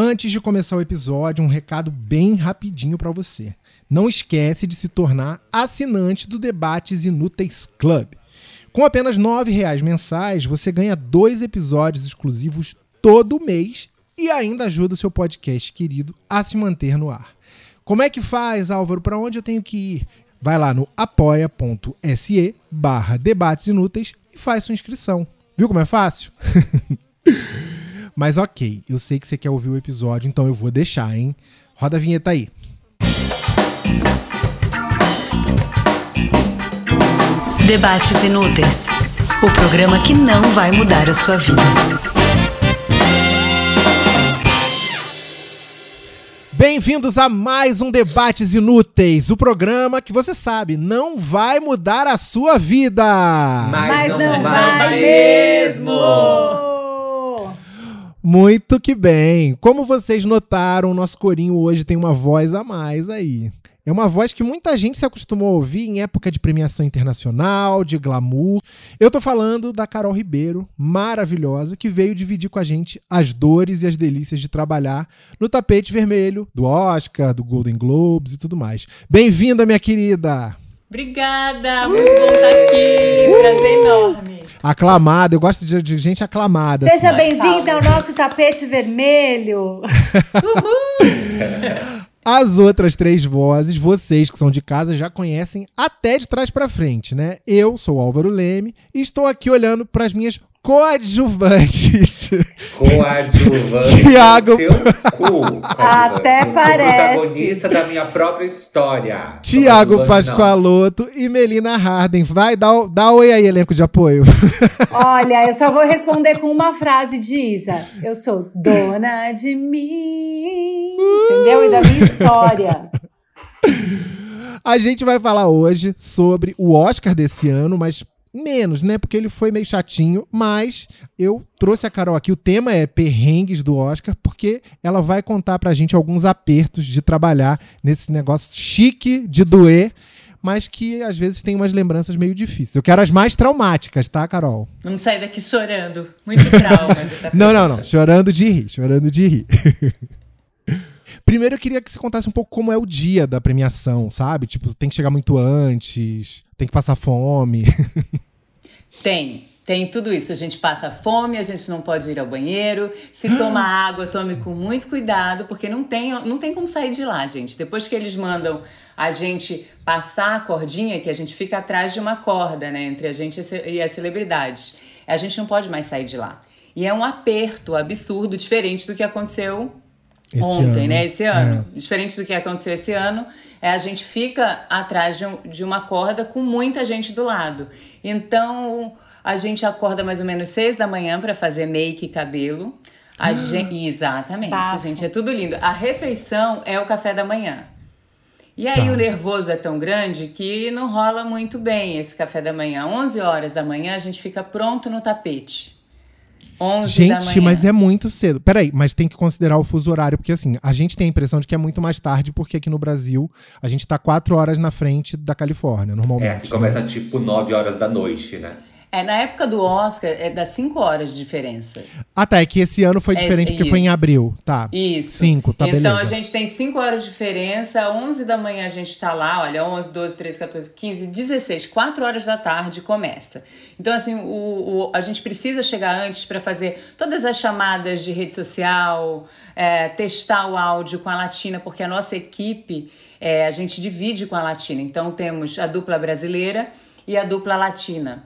Antes de começar o episódio, um recado bem rapidinho para você. Não esquece de se tornar assinante do Debates Inúteis Club. Com apenas R$ 9,00 mensais, você ganha dois episódios exclusivos todo mês e ainda ajuda o seu podcast querido a se manter no ar. Como é que faz, Álvaro? Para onde eu tenho que ir? Vai lá no apoia.se barra debates inúteis e faz sua inscrição. Viu como é fácil? Mas ok, eu sei que você quer ouvir o episódio, então eu vou deixar, hein? Roda a vinheta aí. Debates Inúteis o programa que não vai mudar a sua vida. Bem-vindos a mais um Debates Inúteis, o programa que você sabe não vai mudar a sua vida. Mas, Mas não, não, vai, vai mesmo! Muito que bem. Como vocês notaram, nosso corinho hoje tem uma voz a mais aí. É uma voz que muita gente se acostumou a ouvir em época de premiação internacional, de glamour. Eu tô falando da Carol Ribeiro, maravilhosa, que veio dividir com a gente as dores e as delícias de trabalhar no tapete vermelho do Oscar, do Golden Globes e tudo mais. Bem-vinda, minha querida! Obrigada, muito bom estar aqui. Prazer enorme aclamada. Eu gosto de, de gente aclamada. Seja assim. bem-vinda ao nosso tapete vermelho. As outras três vozes, vocês que são de casa já conhecem até de trás para frente, né? Eu sou Álvaro Leme e estou aqui olhando para as minhas coadjuvantes. Coadjuvantes. Tiago. Até eu parece. Sou protagonista da minha própria história. Tiago Pascoaloto e Melina Harden. Vai, dá, dá oi aí, elenco de apoio. Olha, eu só vou responder com uma frase de Isa. Eu sou dona de mim. Entendeu? E da minha história. A gente vai falar hoje sobre o Oscar desse ano, mas menos, né? Porque ele foi meio chatinho, mas eu trouxe a Carol aqui. O tema é perrengues do Oscar, porque ela vai contar pra gente alguns apertos de trabalhar nesse negócio chique de doer, mas que às vezes tem umas lembranças meio difíceis. Eu quero as mais traumáticas, tá, Carol? Vamos sair daqui chorando. Muito trauma. não, não, não. Chorando de rir, chorando de rir. Primeiro eu queria que você contasse um pouco como é o dia da premiação, sabe? Tipo, tem que chegar muito antes, tem que passar fome. tem. Tem tudo isso. A gente passa fome, a gente não pode ir ao banheiro. Se toma água, tome com muito cuidado, porque não tem, não tem como sair de lá, gente. Depois que eles mandam a gente passar a cordinha, que a gente fica atrás de uma corda, né, entre a gente e as celebridades, a gente não pode mais sair de lá. E é um aperto absurdo, diferente do que aconteceu esse ontem, ano. né? Esse ano. É. Diferente do que aconteceu esse ano, é, a gente fica atrás de, um, de uma corda com muita gente do lado. Então, a gente acorda mais ou menos seis da manhã para fazer make e cabelo. A gente, exatamente, Bafo. gente, é tudo lindo. A refeição é o café da manhã. E aí tá. o nervoso é tão grande que não rola muito bem esse café da manhã. 11 horas da manhã a gente fica pronto no tapete. 11 gente, mas é muito cedo. Peraí, mas tem que considerar o fuso horário, porque assim, a gente tem a impressão de que é muito mais tarde, porque aqui no Brasil a gente tá quatro horas na frente da Califórnia, normalmente. É, aqui começa tipo 9 horas da noite, né? É, na época do Oscar, é das 5 horas de diferença. Ah, tá. É que esse ano foi é, diferente, é, porque foi em abril. Tá. Isso. 5, tá então, beleza. Então, a gente tem 5 horas de diferença. 11 da manhã a gente tá lá, olha, 11, 12, 13, 14, 15, 16. 4 horas da tarde começa. Então, assim, o, o a gente precisa chegar antes para fazer todas as chamadas de rede social, é, testar o áudio com a Latina, porque a nossa equipe, é, a gente divide com a Latina. Então, temos a dupla brasileira e a dupla latina.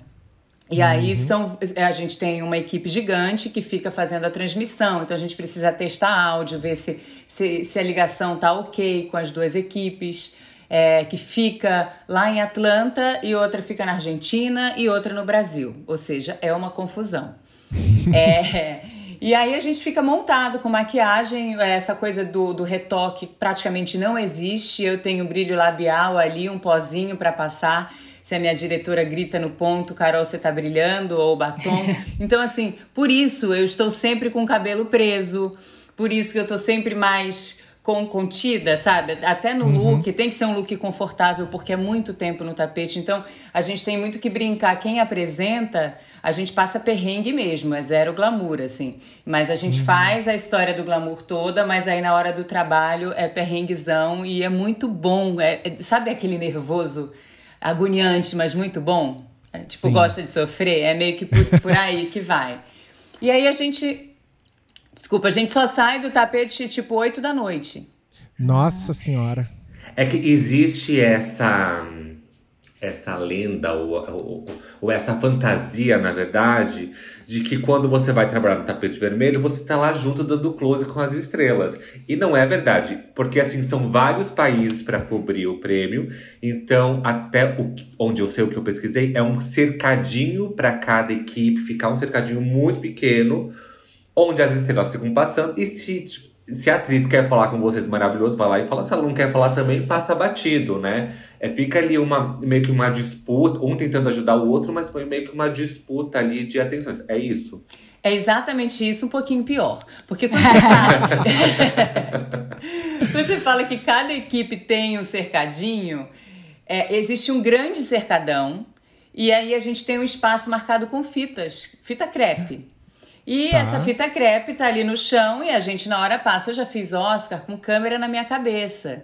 E uhum. aí são, é, a gente tem uma equipe gigante que fica fazendo a transmissão, então a gente precisa testar áudio, ver se, se, se a ligação tá ok com as duas equipes, é, que fica lá em Atlanta e outra fica na Argentina e outra no Brasil. Ou seja, é uma confusão. é, e aí a gente fica montado com maquiagem, essa coisa do, do retoque praticamente não existe. Eu tenho brilho labial ali, um pozinho para passar se a minha diretora grita no ponto, Carol, você tá brilhando, ou batom. Então, assim, por isso eu estou sempre com o cabelo preso, por isso que eu tô sempre mais com, contida, sabe? Até no uhum. look, tem que ser um look confortável, porque é muito tempo no tapete. Então, a gente tem muito que brincar. Quem apresenta, a gente passa perrengue mesmo, é zero glamour, assim. Mas a gente uhum. faz a história do glamour toda, mas aí na hora do trabalho é perrenguezão e é muito bom. É, é sabe aquele nervoso, agoniante, mas muito bom? É, tipo, Sim. gosta de sofrer? É meio que por, por aí que vai. E aí a gente Desculpa, a gente só sai do tapete tipo 8 da noite. Nossa senhora. É que existe essa essa lenda ou, ou, ou, essa fantasia, na verdade, de que quando você vai trabalhar no tapete vermelho, você tá lá junto dando close com as estrelas. E não é verdade, porque assim são vários países para cobrir o prêmio. Então, até o, onde eu sei o que eu pesquisei, é um cercadinho para cada equipe, ficar um cercadinho muito pequeno onde as estrelas ficam passando. E se, se a atriz quer falar com vocês maravilhoso, vai lá e fala. Se ela não quer falar também, passa batido, né? É, fica ali uma, meio que uma disputa, um tentando ajudar o outro, mas foi meio que uma disputa ali de atenções. É isso. É exatamente isso, um pouquinho pior. Porque quando você fala, quando você fala que cada equipe tem um cercadinho, é, existe um grande cercadão, e aí a gente tem um espaço marcado com fitas, fita crepe. E tá. essa fita crepe tá ali no chão e a gente na hora passa. Eu já fiz Oscar com câmera na minha cabeça.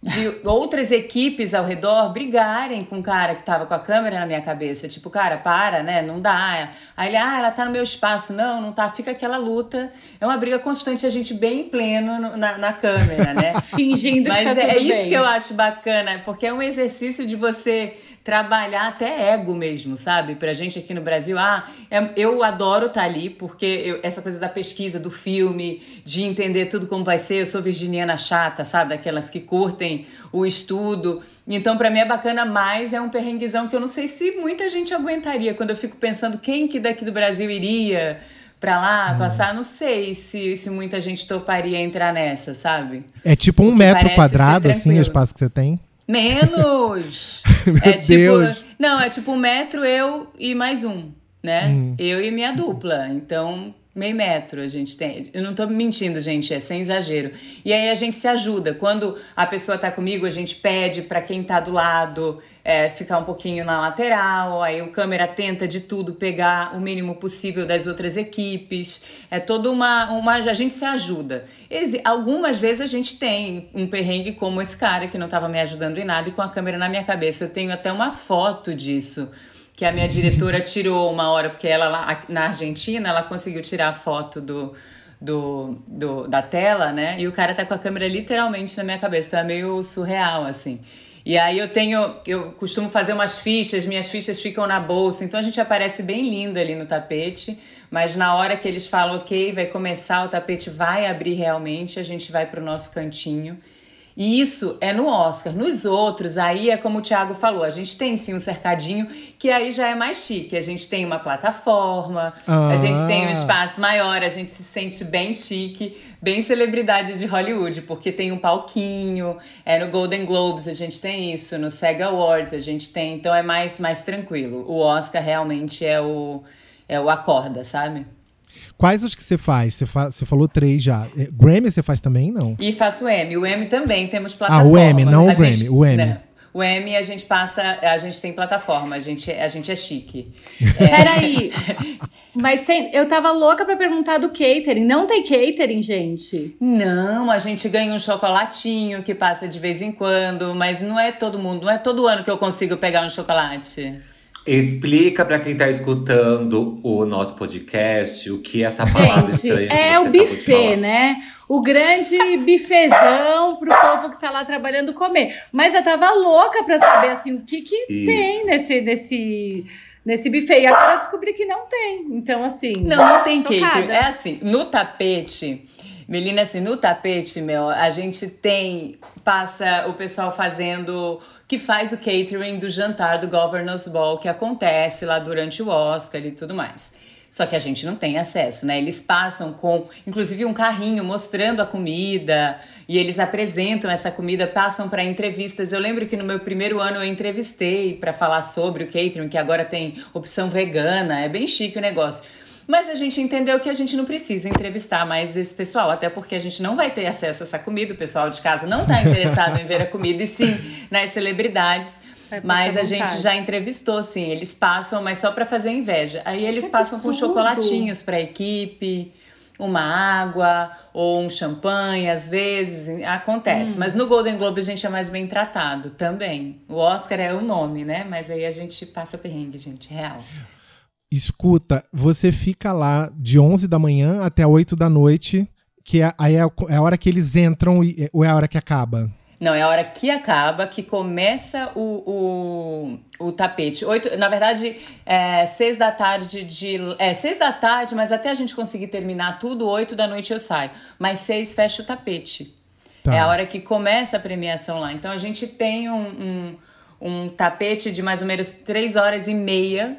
De outras equipes ao redor brigarem com o cara que tava com a câmera na minha cabeça. Tipo, cara, para, né? Não dá. Aí ele, ah, ela tá no meu espaço. Não, não tá. Fica aquela luta. É uma briga constante, a gente bem pleno na, na câmera, né? Fingindo Mas que tá é, é isso bem. que eu acho bacana, porque é um exercício de você trabalhar até ego mesmo, sabe? Pra gente aqui no Brasil, ah, é, eu adoro estar tá ali, porque eu, essa coisa da pesquisa, do filme, de entender tudo como vai ser, eu sou virginiana chata, sabe? Daquelas que curtem o estudo. Então, para mim é bacana, mas é um perrenguezão que eu não sei se muita gente aguentaria. Quando eu fico pensando quem que daqui do Brasil iria pra lá, hum. passar, não sei se, se muita gente toparia entrar nessa, sabe? É tipo um Porque metro quadrado, assim, o espaço que você tem? Menos! É tipo, Deus! Não, é tipo um metro eu e mais um, né? Hum. Eu e minha dupla. Então, meio metro a gente tem. Eu não tô mentindo, gente, é sem exagero. E aí a gente se ajuda. Quando a pessoa tá comigo, a gente pede para quem tá do lado é, ficar um pouquinho na lateral. Aí o câmera tenta de tudo pegar o mínimo possível das outras equipes. É toda uma. uma a gente se ajuda. Algumas vezes a gente tem um perrengue como esse cara que não tava me ajudando em nada e com a câmera na minha cabeça. Eu tenho até uma foto disso que a minha diretora tirou uma hora, porque ela lá na Argentina, ela conseguiu tirar a foto do, do, do, da tela, né? E o cara tá com a câmera literalmente na minha cabeça, então é meio surreal, assim. E aí eu tenho, eu costumo fazer umas fichas, minhas fichas ficam na bolsa, então a gente aparece bem lindo ali no tapete, mas na hora que eles falam, ok, vai começar, o tapete vai abrir realmente, a gente vai pro nosso cantinho e isso é no Oscar. Nos outros, aí é como o Thiago falou, a gente tem sim um cercadinho que aí já é mais chique. A gente tem uma plataforma, ah. a gente tem um espaço maior, a gente se sente bem chique, bem celebridade de Hollywood, porque tem um palquinho, é no Golden Globes a gente tem isso, no SEG Awards a gente tem, então é mais, mais tranquilo. O Oscar realmente é o, é o acorda, sabe? Quais os que você faz? Você, fa você falou três já. É, Grammy você faz também, não? E faço o M. O M também temos plataforma. Ah, o M, não o Grammy, gente, o M. Né? O M a gente passa, a gente tem plataforma, a gente, a gente é chique. É... Peraí. Mas tem, eu tava louca pra perguntar do catering. Não tem catering, gente? Não, a gente ganha um chocolatinho que passa de vez em quando, mas não é todo mundo, não é todo ano que eu consigo pegar um chocolate. Explica para quem tá escutando o nosso podcast o que é essa palavra Gente, estranha. É o buffet, né? O grande bifezão pro povo que tá lá trabalhando comer. Mas eu tava louca para saber assim o que que tem nesse nesse nesse buffet. E agora eu descobri que não tem. Então assim, Não, não tem catering. É assim, no tapete Melina, assim, no tapete, meu, a gente tem, passa o pessoal fazendo, que faz o catering do jantar do Governor's Ball, que acontece lá durante o Oscar e tudo mais. Só que a gente não tem acesso, né? Eles passam com, inclusive, um carrinho mostrando a comida e eles apresentam essa comida, passam para entrevistas. Eu lembro que no meu primeiro ano eu entrevistei para falar sobre o catering, que agora tem opção vegana, é bem chique o negócio. Mas a gente entendeu que a gente não precisa entrevistar mais esse pessoal, até porque a gente não vai ter acesso a essa comida, o pessoal de casa não está interessado em ver a comida, e sim nas celebridades. Mas a gente já entrevistou, sim. Eles passam, mas só para fazer inveja. Aí eles que passam absurdo. com chocolatinhos para a equipe, uma água ou um champanhe, às vezes acontece. Hum. Mas no Golden Globe a gente é mais bem tratado também. O Oscar é o nome, né? Mas aí a gente passa perrengue, gente, real. Escuta, você fica lá de 11 da manhã até 8 da noite, que é, aí é, é a hora que eles entram ou é a hora que acaba? Não, é a hora que acaba, que começa o, o, o tapete. Oito, na verdade, é seis da tarde de. É, seis da tarde, mas até a gente conseguir terminar tudo, oito da noite eu saio. Mas seis fecha o tapete. Tá. É a hora que começa a premiação lá. Então a gente tem um, um, um tapete de mais ou menos três horas e meia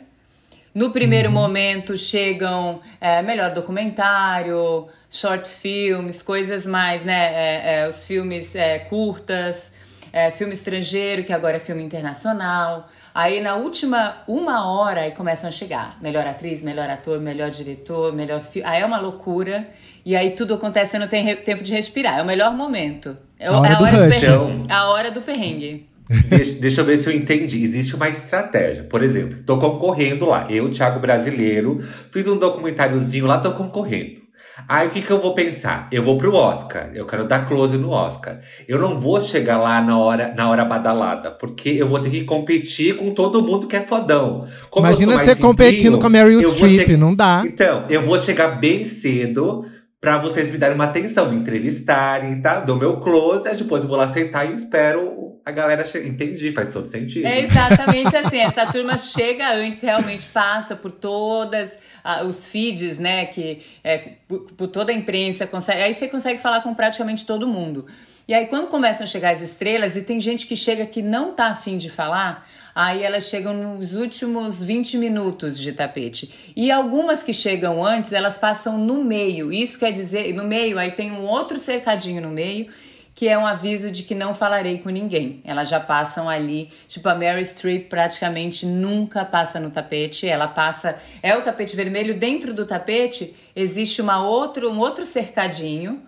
no primeiro uhum. momento chegam é, melhor documentário, short filmes, coisas mais, né? É, é, os filmes é, curtas, é, filme estrangeiro, que agora é filme internacional. Aí na última uma hora aí começam a chegar. Melhor atriz, melhor ator, melhor diretor, melhor filme. Aí é uma loucura. E aí tudo acontece e não tem tempo de respirar. É o melhor momento. É a hora, é a hora do, do perrengue. A hora do perrengue. Deixa, deixa, eu ver se eu entendi. Existe uma estratégia. Por exemplo, tô concorrendo lá. Eu, Thiago Brasileiro, fiz um documentáriozinho lá, tô concorrendo. Aí o que, que eu vou pensar? Eu vou pro Oscar. Eu quero dar close no Oscar. Eu não vou chegar lá na hora, na hora badalada, porque eu vou ter que competir com todo mundo que é fodão. Como Imagina você competindo com a Meryl Streep, não dá. Então, eu vou chegar bem cedo para vocês me darem uma atenção, me entrevistarem, tá? Dou meu close, depois eu vou lá sentar e espero a galera chega. Entendi, faz todo sentido. É exatamente assim. Essa turma chega antes, realmente passa por todas ah, os feeds, né? Que é, por, por, toda a imprensa, consegue, aí você consegue falar com praticamente todo mundo. E aí, quando começam a chegar as estrelas, e tem gente que chega que não tá afim de falar, aí elas chegam nos últimos 20 minutos de tapete. E algumas que chegam antes, elas passam no meio. Isso quer dizer, no meio, aí tem um outro cercadinho no meio que é um aviso de que não falarei com ninguém. Elas já passam ali, tipo a Mary Streep praticamente nunca passa no tapete, ela passa é o tapete vermelho dentro do tapete existe uma outro um outro cercadinho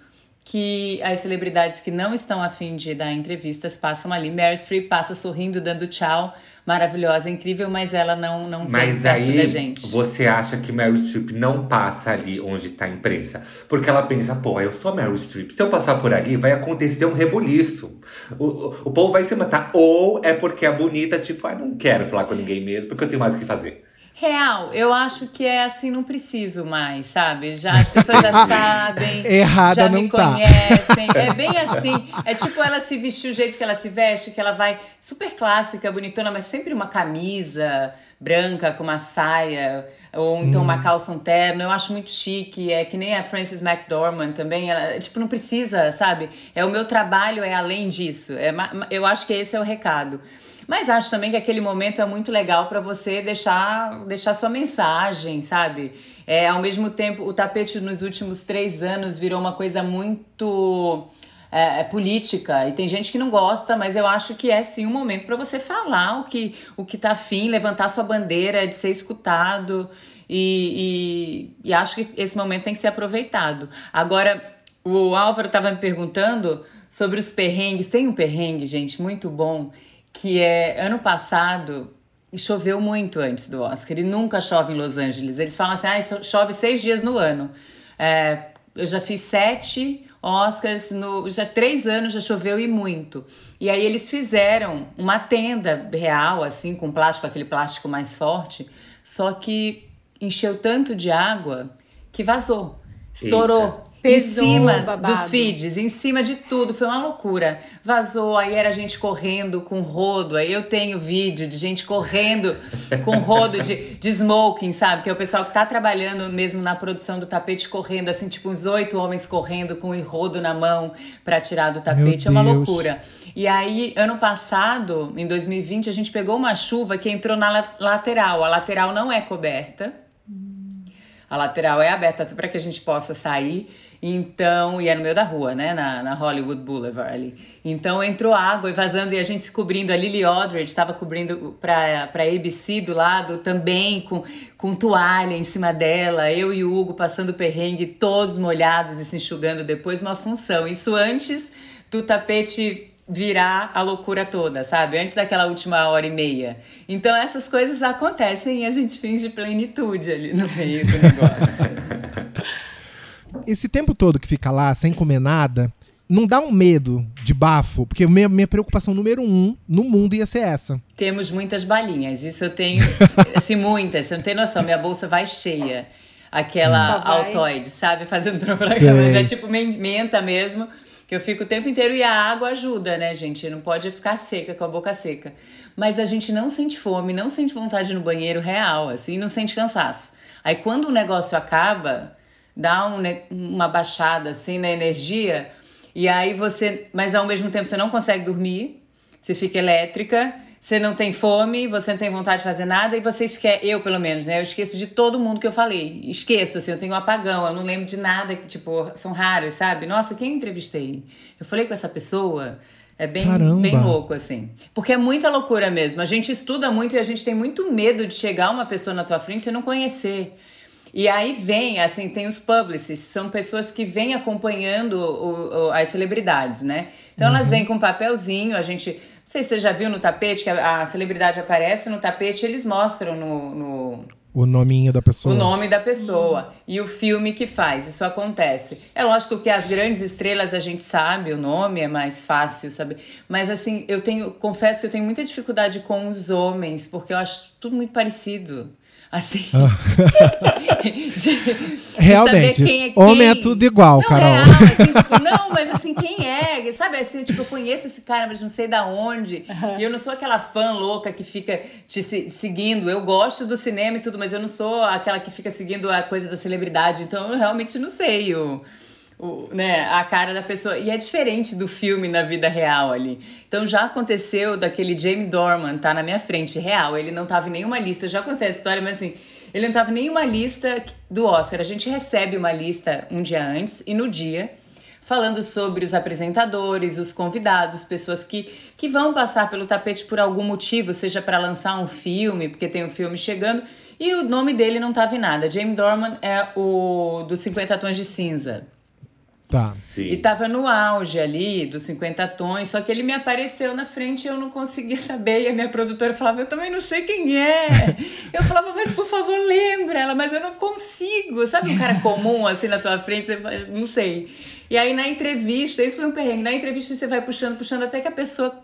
que as celebridades que não estão afim de dar entrevistas passam ali. Mary Streep passa sorrindo, dando tchau, maravilhosa, incrível, mas ela não não mas vem aí, da gente. Você acha que Meryl Streep não passa ali onde está a imprensa? Porque ela pensa, pô, eu sou Meryl Streep. Se eu passar por ali, vai acontecer um rebuliço. O, o, o povo vai se matar. Ou é porque é bonita, tipo, ah, não quero falar com ninguém mesmo, porque eu tenho mais o que fazer. Real, eu acho que é assim, não preciso mais, sabe? Já as pessoas já sabem, Errada já não me tá. conhecem. É bem assim. É tipo ela se vestir o jeito que ela se veste, que ela vai super clássica, bonitona, mas sempre uma camisa branca com uma saia, ou então hum. uma calça um terno. Eu acho muito chique. É que nem a Frances McDormand também. Ela, tipo, não precisa, sabe? É o meu trabalho, é além disso. É, eu acho que esse é o recado. Mas acho também que aquele momento é muito legal para você deixar, deixar sua mensagem, sabe? É, ao mesmo tempo, o tapete nos últimos três anos virou uma coisa muito é, é política e tem gente que não gosta, mas eu acho que é sim um momento para você falar o que o que tá afim, levantar sua bandeira, de ser escutado e, e, e acho que esse momento tem que ser aproveitado. Agora, o Álvaro estava me perguntando sobre os perrengues. Tem um perrengue, gente, muito bom que é ano passado choveu muito antes do Oscar e nunca chove em Los Angeles. Eles falam assim, ah, chove seis dias no ano. É, eu já fiz sete Oscars, no, já três anos já choveu e muito. E aí eles fizeram uma tenda real, assim, com plástico, aquele plástico mais forte, só que encheu tanto de água que vazou, estourou. Eita. Pesou, em cima babado. dos feeds, em cima de tudo, foi uma loucura. Vazou, aí era gente correndo com rodo. Aí eu tenho vídeo de gente correndo com rodo de, de smoking, sabe? Que é o pessoal que tá trabalhando mesmo na produção do tapete, correndo, assim, tipo uns oito homens correndo com o rodo na mão para tirar do tapete. é uma loucura. E aí, ano passado, em 2020, a gente pegou uma chuva que entrou na lateral. A lateral não é coberta. A lateral é aberta para que a gente possa sair. Então, e era no meio da rua, né? Na, na Hollywood Boulevard ali. Então entrou água e vazando, e a gente se cobrindo. A Lily Aldridge estava cobrindo para a ABC do lado também, com, com toalha em cima dela. Eu e o Hugo passando perrengue, todos molhados e se enxugando depois. Uma função. Isso antes do tapete virar a loucura toda, sabe? Antes daquela última hora e meia. Então essas coisas acontecem e a gente finge plenitude ali no meio do negócio. Esse tempo todo que fica lá sem comer nada, não dá um medo de bafo? Porque minha, minha preocupação número um no mundo ia ser essa. Temos muitas balinhas, isso eu tenho, assim, muitas, você não tem noção, minha bolsa vai cheia. Aquela altoide, sabe? Fazendo propaganda, mas é tipo menta mesmo que eu fico o tempo inteiro e a água ajuda, né, gente? Não pode ficar seca, com a boca seca. Mas a gente não sente fome, não sente vontade no banheiro real, assim, não sente cansaço. Aí quando o negócio acaba, dá um, uma baixada, assim, na energia, e aí você. Mas ao mesmo tempo você não consegue dormir, você fica elétrica você não tem fome, você não tem vontade de fazer nada e você esquece, eu pelo menos, né? Eu esqueço de todo mundo que eu falei. Esqueço, assim, eu tenho um apagão, eu não lembro de nada, tipo, são raros, sabe? Nossa, quem eu entrevistei? Eu falei com essa pessoa. É bem, bem louco, assim. Porque é muita loucura mesmo. A gente estuda muito e a gente tem muito medo de chegar uma pessoa na tua frente e não conhecer. E aí vem, assim, tem os publicists, são pessoas que vêm acompanhando o, o, as celebridades, né? Então uhum. elas vêm com um papelzinho, a gente sei se você já viu no tapete que a, a celebridade aparece no tapete, eles mostram no, no o nominho da pessoa. O nome da pessoa e o filme que faz. Isso acontece. É lógico que as grandes estrelas a gente sabe o nome, é mais fácil saber. Mas assim, eu tenho, confesso que eu tenho muita dificuldade com os homens, porque eu acho tudo muito parecido. Assim. Ah. de, Realmente. Quem é quem. Homem é tudo igual, não, Carol. Real, assim, tipo, não, mas assim, quem é? Sabe assim, tipo, eu conheço esse cara, mas não sei da onde. Uhum. E eu não sou aquela fã louca que fica te seguindo. Eu gosto do cinema e tudo, mas eu não sou aquela que fica seguindo a coisa da celebridade. Então eu realmente não sei o o, né, a cara da pessoa. E é diferente do filme na vida real ali. Então já aconteceu daquele Jamie Dorman tá na minha frente, real. Ele não tava em nenhuma lista. Já acontece a história, mas assim, ele não tava em nenhuma lista do Oscar. A gente recebe uma lista um dia antes e no dia falando sobre os apresentadores, os convidados, pessoas que, que vão passar pelo tapete por algum motivo, seja para lançar um filme, porque tem um filme chegando, e o nome dele não estava em nada. Jamie Dorman é o dos 50 Tons de Cinza. Tá. Sim. E tava no auge ali dos 50 tons, só que ele me apareceu na frente e eu não conseguia saber. E a minha produtora falava, eu também não sei quem é. eu falava, mas por favor, lembra ela, mas eu não consigo. Sabe um cara comum assim na tua frente? Você fala, não sei. E aí na entrevista, isso foi um perrengue. Na entrevista você vai puxando, puxando até que a pessoa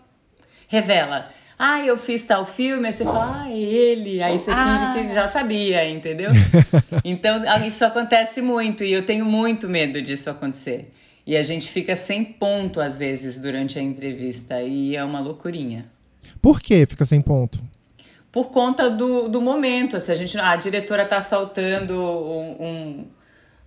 revela ah, eu fiz tal filme, aí você fala, ah, é ele. Aí você ah. finge que já sabia, entendeu? então, isso acontece muito e eu tenho muito medo disso acontecer. E a gente fica sem ponto, às vezes, durante a entrevista, e é uma loucurinha. Por que fica sem ponto? Por conta do, do momento. Se a, gente, a diretora tá saltando um, um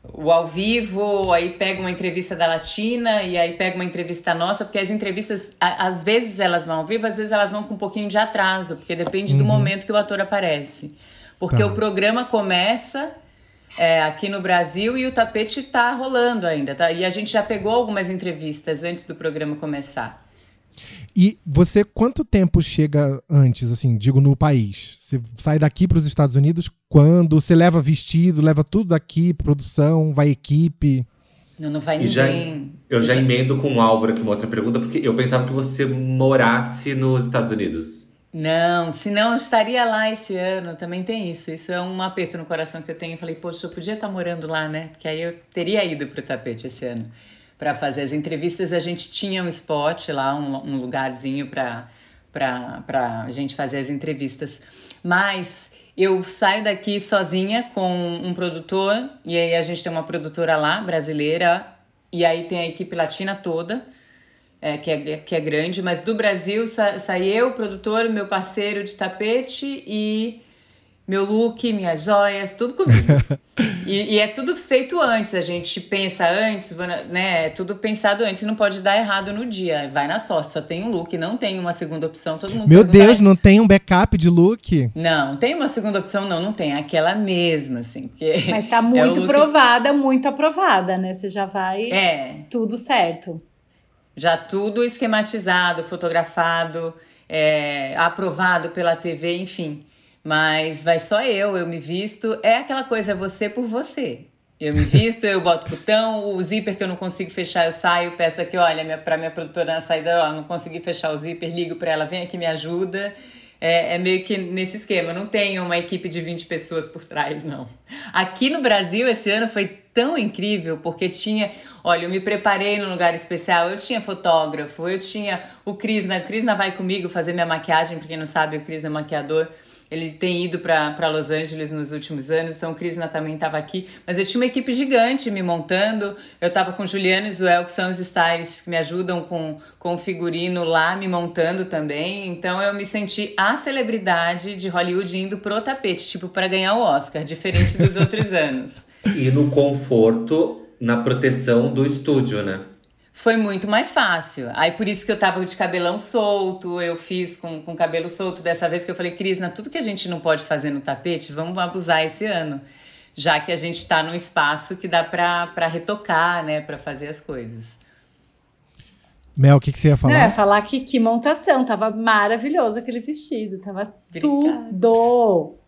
o ao vivo, aí pega uma entrevista da Latina e aí pega uma entrevista nossa, porque as entrevistas, a, às vezes elas vão ao vivo, às vezes elas vão com um pouquinho de atraso, porque depende uhum. do momento que o ator aparece. Porque tá. o programa começa é, aqui no Brasil e o tapete tá rolando ainda, tá? E a gente já pegou algumas entrevistas antes do programa começar. E você, quanto tempo chega antes, assim, digo, no país? Você sai daqui para os Estados Unidos quando? Você leva vestido, leva tudo daqui, produção, vai equipe? Não, não vai ninguém. Já, eu já emendo com o Álvaro aqui uma outra pergunta, porque eu pensava que você morasse nos Estados Unidos. Não, senão eu estaria lá esse ano, também tem isso. Isso é um aperto no coração que eu tenho. Eu falei, poxa, eu podia estar morando lá, né? Porque aí eu teria ido para o tapete esse ano para fazer as entrevistas. A gente tinha um spot lá, um, um lugarzinho para a gente fazer as entrevistas. Mas eu saio daqui sozinha com um produtor, e aí a gente tem uma produtora lá, brasileira, e aí tem a equipe latina toda. É, que, é, que é grande, mas do Brasil sa, sai eu, produtor, meu parceiro de tapete e meu look, minhas joias, tudo comigo. e, e, é tudo feito antes, a gente pensa antes, né? É tudo pensado antes, não pode dar errado no dia. Vai na sorte, só tem um look, não tem uma segunda opção, todo mundo Meu Deus, não tem um backup de look? Não, tem uma segunda opção, não, não tem. Aquela mesma, assim. Porque Mas tá muito é look... provada, muito aprovada, né? Você já vai. É. Tudo certo. Já tudo esquematizado, fotografado, é, aprovado pela TV, enfim. Mas vai só eu, eu me visto. É aquela coisa, é você por você. Eu me visto, eu boto botão, o zíper que eu não consigo fechar, eu saio, peço aqui, olha, minha, pra minha produtora na saída, ó, não consegui fechar o zíper, ligo para ela, vem aqui, me ajuda. É, é, meio que nesse esquema, não tem uma equipe de 20 pessoas por trás, não. Aqui no Brasil, esse ano foi tão incrível, porque tinha, olha, eu me preparei num lugar especial, eu tinha fotógrafo, eu tinha o Crisna, o Crisna vai comigo fazer minha maquiagem, pra quem não sabe, o Crisna é maquiador, ele tem ido para Los Angeles nos últimos anos, então o Crisna também estava aqui. Mas eu tinha uma equipe gigante me montando. Eu estava com Juliana e Zuel, que são os stylists que me ajudam com, com o figurino lá, me montando também. Então eu me senti a celebridade de Hollywood indo pro tapete, tipo, para ganhar o Oscar, diferente dos outros anos. E no conforto, na proteção do estúdio, né? Foi muito mais fácil. Aí por isso que eu tava de cabelão solto, eu fiz com, com cabelo solto dessa vez que eu falei, Cris, na tudo que a gente não pode fazer no tapete, vamos abusar esse ano. Já que a gente está num espaço que dá para retocar, né, para fazer as coisas. Mel, o que, que você ia falar? Não, eu ia falar que que montação, tava maravilhoso aquele vestido, tava Obrigada. tudo.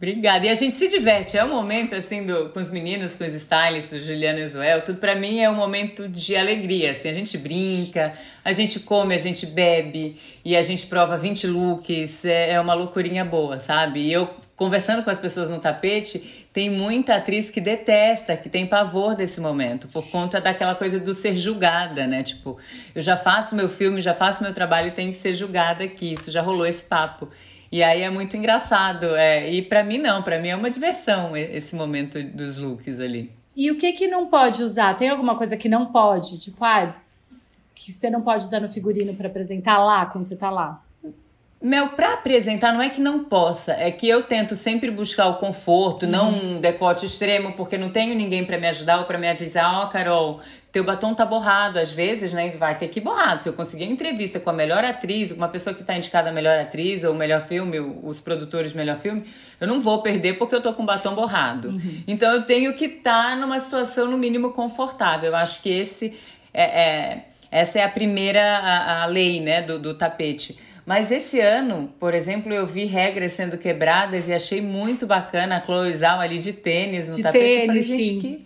Obrigada. E a gente se diverte. É um momento, assim, do, com os meninos, com os stylists, o Juliano e Zoel, tudo para mim é um momento de alegria. Assim, a gente brinca, a gente come, a gente bebe e a gente prova 20 looks. É, é uma loucurinha boa, sabe? E eu, conversando com as pessoas no tapete, tem muita atriz que detesta, que tem pavor desse momento, por conta daquela coisa do ser julgada, né? Tipo, eu já faço meu filme, já faço meu trabalho e tenho que ser julgada aqui. Isso já rolou esse papo. E aí é muito engraçado. É, e para mim não, para mim é uma diversão esse momento dos looks ali. E o que que não pode usar? Tem alguma coisa que não pode? Tipo, ah, que você não pode usar no figurino para apresentar lá quando você tá lá? Mel, para apresentar, não é que não possa, é que eu tento sempre buscar o conforto, uhum. não um decote extremo, porque não tenho ninguém para me ajudar ou para me avisar, ó, oh, Carol, teu batom tá borrado. Às vezes, né, vai ter que ir borrado. Se eu conseguir entrevista com a melhor atriz, uma pessoa que tá indicada a melhor atriz ou o melhor filme, os produtores do melhor filme, eu não vou perder porque eu tô com o batom borrado. Uhum. Então eu tenho que estar tá numa situação, no mínimo, confortável. Eu acho que esse é, é essa é a primeira a, a lei, né, do, do tapete mas esse ano, por exemplo, eu vi regras sendo quebradas e achei muito bacana a Chloe Zhao ali de tênis no de tapete. Tênis, eu falei, gente, que,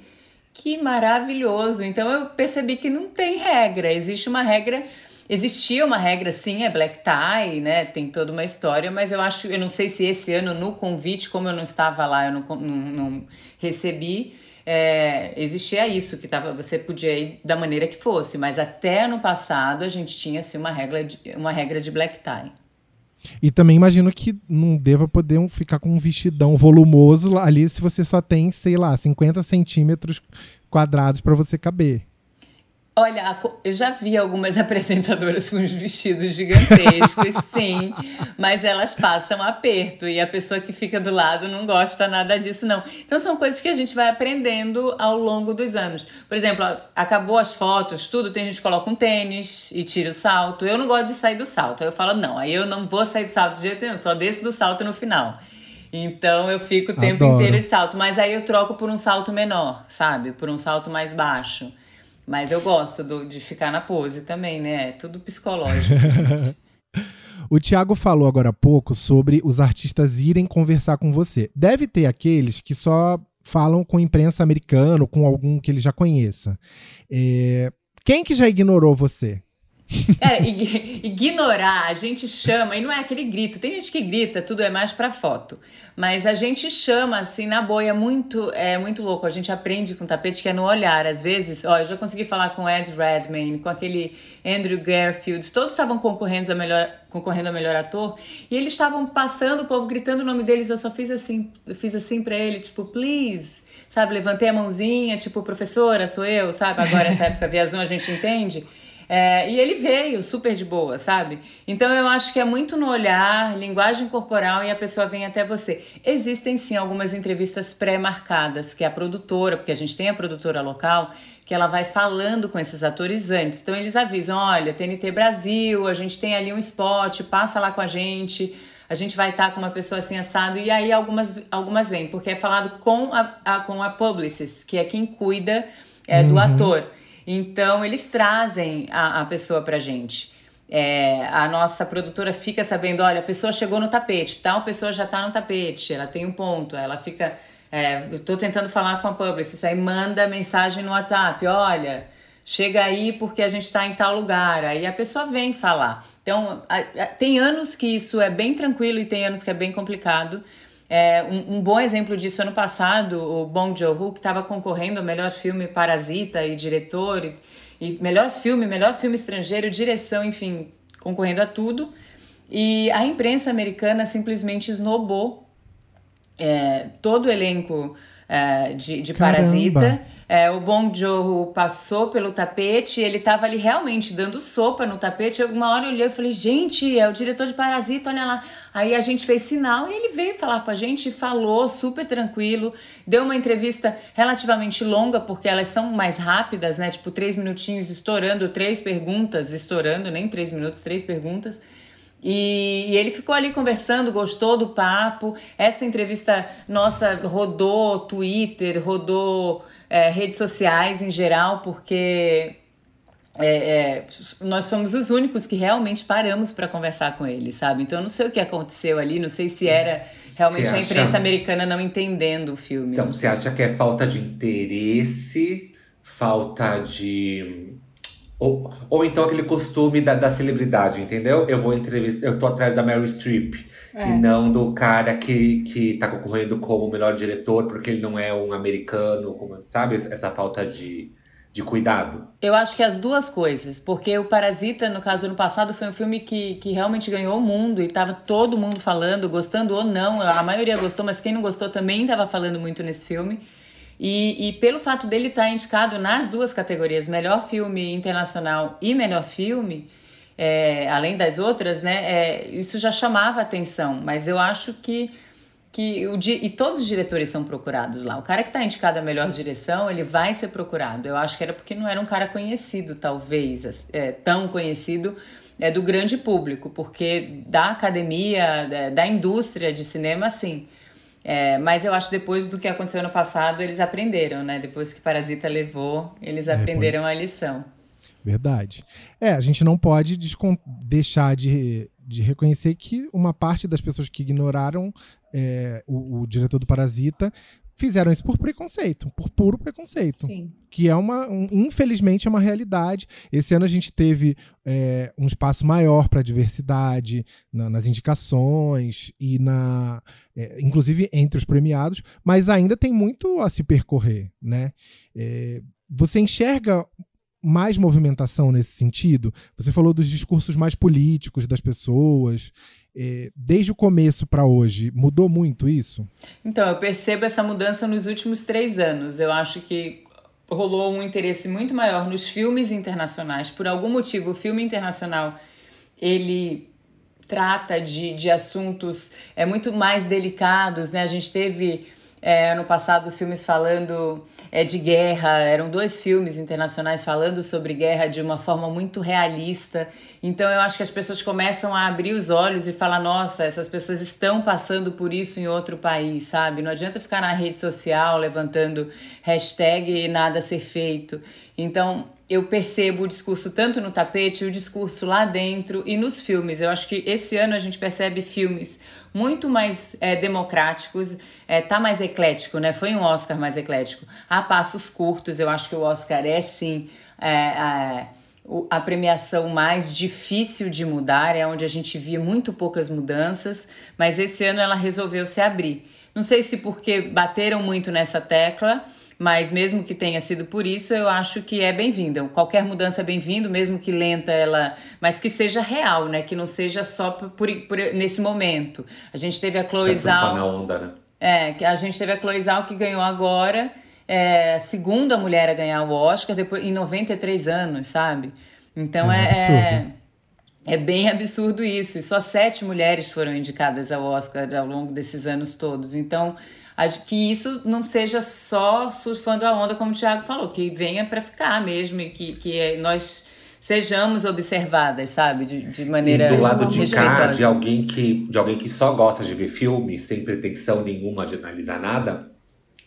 que maravilhoso. Então eu percebi que não tem regra, existe uma regra. Existia uma regra, sim, é black tie, né? Tem toda uma história, mas eu acho, eu não sei se esse ano no convite, como eu não estava lá, eu não, não, não recebi, é, existia isso, que tava, você podia ir da maneira que fosse, mas até ano passado a gente tinha assim, uma, regra de, uma regra de black tie. E também imagino que não deva poder ficar com um vestidão volumoso ali se você só tem, sei lá, 50 centímetros quadrados para você caber. Olha, eu já vi algumas apresentadoras com os vestidos gigantescos, sim, mas elas passam aperto e a pessoa que fica do lado não gosta nada disso, não. Então são coisas que a gente vai aprendendo ao longo dos anos. Por exemplo, acabou as fotos, tudo, tem gente que coloca um tênis e tira o salto. Eu não gosto de sair do salto. Aí eu falo, não, aí eu não vou sair do salto de jeito nenhum, só desço do salto no final. Então eu fico o tempo Adoro. inteiro de salto, mas aí eu troco por um salto menor, sabe? Por um salto mais baixo. Mas eu gosto do, de ficar na pose também, né? É tudo psicológico. o Thiago falou agora há pouco sobre os artistas irem conversar com você. Deve ter aqueles que só falam com imprensa americana, com algum que ele já conheça. É... Quem que já ignorou você? É, ignorar, a gente chama, e não é aquele grito, tem gente que grita, tudo é mais pra foto. Mas a gente chama, assim, na boia, muito, é muito louco. A gente aprende com tapete que é no olhar. Às vezes, ó, eu já consegui falar com Ed Redmayne, com aquele Andrew Garfield, todos estavam concorrendo a melhor, concorrendo a melhor ator, e eles estavam passando, o povo gritando o nome deles, eu só fiz assim, fiz assim pra ele, tipo, please, sabe? Levantei a mãozinha, tipo, professora, sou eu, sabe? Agora essa época via Zoom a gente entende. É, e ele veio super de boa, sabe? Então eu acho que é muito no olhar, linguagem corporal e a pessoa vem até você. Existem sim algumas entrevistas pré-marcadas, que a produtora, porque a gente tem a produtora local, que ela vai falando com esses atores antes. Então eles avisam: olha, TNT Brasil, a gente tem ali um spot, passa lá com a gente a gente vai estar tá com uma pessoa assim assado, e aí algumas, algumas vêm, porque é falado com a, a com a publicist, que é quem cuida é, do uhum. ator. Então eles trazem a, a pessoa pra gente. É, a nossa produtora fica sabendo, olha, a pessoa chegou no tapete, tal pessoa já tá no tapete, ela tem um ponto, ela fica. É, eu tô tentando falar com a publicist, aí manda mensagem no WhatsApp, olha, chega aí porque a gente está em tal lugar. Aí a pessoa vem falar. Então, tem anos que isso é bem tranquilo e tem anos que é bem complicado. É, um, um, bom exemplo disso, ano passado, o Bong Joon-ho, que estava concorrendo ao melhor filme Parasita e diretor, e, e, melhor filme, melhor filme estrangeiro, direção, enfim, concorrendo a tudo. E a imprensa americana simplesmente esnobou é, todo o elenco é, de, de Parasita é, o Bong Joon passou pelo tapete, ele tava ali realmente dando sopa no tapete. Uma hora eu olhei e falei, gente, é o diretor de Parasita, olha lá. Aí a gente fez sinal e ele veio falar com a gente, falou super tranquilo, deu uma entrevista relativamente longa, porque elas são mais rápidas, né? Tipo, três minutinhos estourando, três perguntas, estourando, nem três minutos, três perguntas. E, e, ele ficou ali conversando, gostou do papo. Essa entrevista nossa rodou Twitter, rodou é, redes sociais em geral, porque é, é, nós somos os únicos que realmente paramos para conversar com ele, sabe? Então eu não sei o que aconteceu ali, não sei se era realmente a imprensa americana não entendendo o filme. Então, você acha que é falta de interesse, falta de. Ou, ou então aquele costume da, da celebridade, entendeu? Eu vou entrevistar, eu tô atrás da Mary Streep. É. E não do cara que, que tá concorrendo como melhor diretor, porque ele não é um americano, como, sabe? Essa falta de, de cuidado. Eu acho que as duas coisas, porque o Parasita, no caso, ano passado, foi um filme que, que realmente ganhou o mundo e tava todo mundo falando, gostando ou não. A maioria gostou, mas quem não gostou também tava falando muito nesse filme. E, e pelo fato dele estar tá indicado nas duas categorias, melhor filme internacional e melhor filme, é, além das outras, né, é, isso já chamava atenção, mas eu acho que, que o, e todos os diretores são procurados lá. O cara que está indicado a melhor direção, ele vai ser procurado. Eu acho que era porque não era um cara conhecido, talvez, é, tão conhecido é, do grande público, porque da academia, da, da indústria de cinema, sim. É, mas eu acho que depois do que aconteceu ano passado, eles aprenderam, né? Depois que Parasita levou, eles é, aprenderam a lição. Verdade. É, a gente não pode deixar de, de reconhecer que uma parte das pessoas que ignoraram é, o, o, diretor do Parasita fizeram isso por preconceito, por puro preconceito. Sim. Que é uma, um, infelizmente, é uma realidade. Esse ano a gente teve é, um espaço maior para diversidade na, nas indicações e na, é, inclusive entre os premiados, mas ainda tem muito a se percorrer, né? É, você enxerga mais movimentação nesse sentido? Você falou dos discursos mais políticos das pessoas. É, desde o começo para hoje, mudou muito isso? Então, eu percebo essa mudança nos últimos três anos. Eu acho que rolou um interesse muito maior nos filmes internacionais. Por algum motivo, o filme internacional ele trata de, de assuntos é, muito mais delicados, né? A gente teve é, passado os filmes falando é, de guerra, eram dois filmes internacionais falando sobre guerra de uma forma muito realista. Então eu acho que as pessoas começam a abrir os olhos e falar: nossa, essas pessoas estão passando por isso em outro país, sabe? Não adianta ficar na rede social levantando hashtag e nada ser feito. Então eu percebo o discurso tanto no tapete, o discurso lá dentro e nos filmes. Eu acho que esse ano a gente percebe filmes muito mais é, democráticos, é, tá mais eclético, né? Foi um Oscar mais eclético. A passos curtos, eu acho que o Oscar é sim é, a, a premiação mais difícil de mudar, é onde a gente via muito poucas mudanças, mas esse ano ela resolveu se abrir. Não sei se porque bateram muito nessa tecla mas mesmo que tenha sido por isso, eu acho que é bem-vinda. Qualquer mudança é bem-vindo, mesmo que lenta ela, mas que seja real, né? Que não seja só por, por nesse momento. A gente teve a Chloe na onda, né? É, que a gente teve a Chloe Zhao que ganhou agora, é, segunda mulher a ganhar o Oscar depois em 93 anos, sabe? Então é, é, é, bem absurdo isso. E só sete mulheres foram indicadas ao Oscar ao longo desses anos todos. Então, que isso não seja só surfando a onda, como o Thiago falou, que venha para ficar mesmo e que, que nós sejamos observadas, sabe? De, de maneira e do lado de cá, de alguém, que, de alguém que só gosta de ver filme, sem pretensão nenhuma de analisar nada.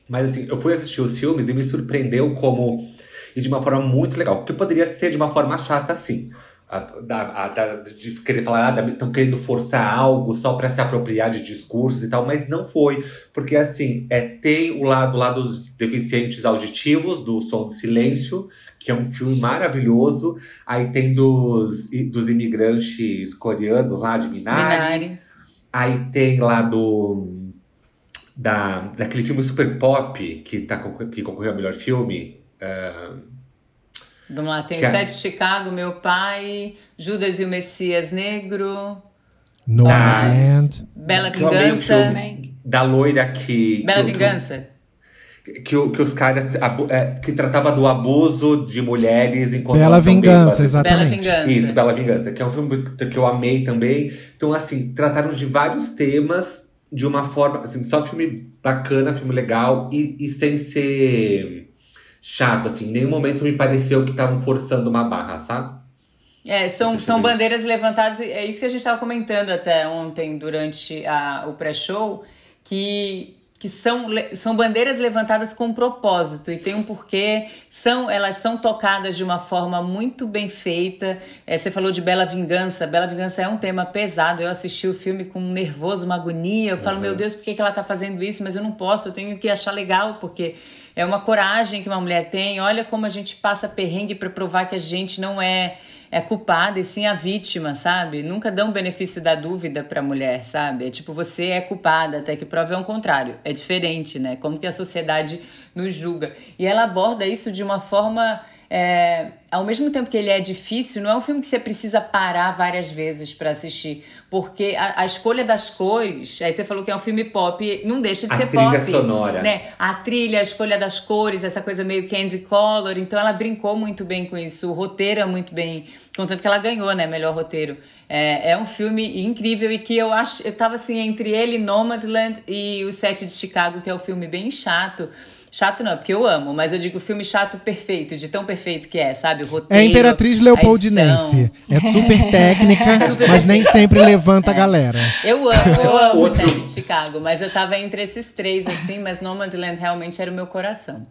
Mas assim, eu fui assistir os filmes e me surpreendeu como. E de uma forma muito legal. Porque poderia ser de uma forma chata, assim. A, a, a, de querer falar, ah, estão querendo forçar algo só para se apropriar de discursos e tal, mas não foi. Porque assim, é, tem o lado lá dos deficientes auditivos, do Som do Silêncio, que é um filme maravilhoso. Aí tem dos, dos imigrantes coreanos lá de Minari. Minari. Aí tem lá do. Da, daquele filme super pop que, tá, que concorreu ao melhor filme. Uh, Vamos lá, tem o Sete de Chicago, Meu Pai, Judas e o Messias Negro. Nomadland. Bela Vingança. Da loira que. Bela que, Vingança que, que os caras. É, que tratava do abuso de mulheres enquanto Bela Vingança, exatamente. Bela Vingança. Isso, Bela Vingança, que é um filme que eu amei também. Então, assim, trataram de vários temas de uma forma. Assim, só filme bacana, filme legal e, e sem ser chato, assim. Em nenhum momento me pareceu que estavam forçando uma barra, sabe? É, são, são bandeiras levantadas, é isso que a gente estava comentando até ontem durante a, o pré-show, que que são, são bandeiras levantadas com propósito e tem um porquê, são, elas são tocadas de uma forma muito bem feita. É, você falou de Bela Vingança, Bela Vingança é um tema pesado. Eu assisti o filme com um nervoso, uma agonia. Eu falo, uhum. meu Deus, por que, que ela está fazendo isso? Mas eu não posso, eu tenho que achar legal, porque é uma coragem que uma mulher tem. Olha como a gente passa perrengue para provar que a gente não é é culpada e sim a vítima, sabe? Nunca dão benefício da dúvida para a mulher, sabe? É tipo, você é culpada, até que prova é o contrário. É diferente, né? Como que a sociedade nos julga. E ela aborda isso de uma forma é, ao mesmo tempo que ele é difícil, não é um filme que você precisa parar várias vezes para assistir, porque a, a, escolha das cores, aí você falou que é um filme pop, não deixa de a ser pop. A trilha sonora. Né? A trilha, a escolha das cores, essa coisa meio candy color, então ela brincou muito bem com isso, o roteiro é muito bem, contanto que ela ganhou, né, melhor roteiro. É, é um filme incrível e que eu acho, eu tava assim entre ele, Nomadland e O Sete de Chicago, que é um filme bem chato, Chato não, porque eu amo, mas eu digo filme chato perfeito, de tão perfeito que é, sabe? O roteiro. É Imperatriz Leopoldinense. É super técnica, super mas nem sempre levanta a galera. Eu amo, eu amo o de Chicago, mas eu tava entre esses três, assim, mas Nomadland realmente era o meu coração.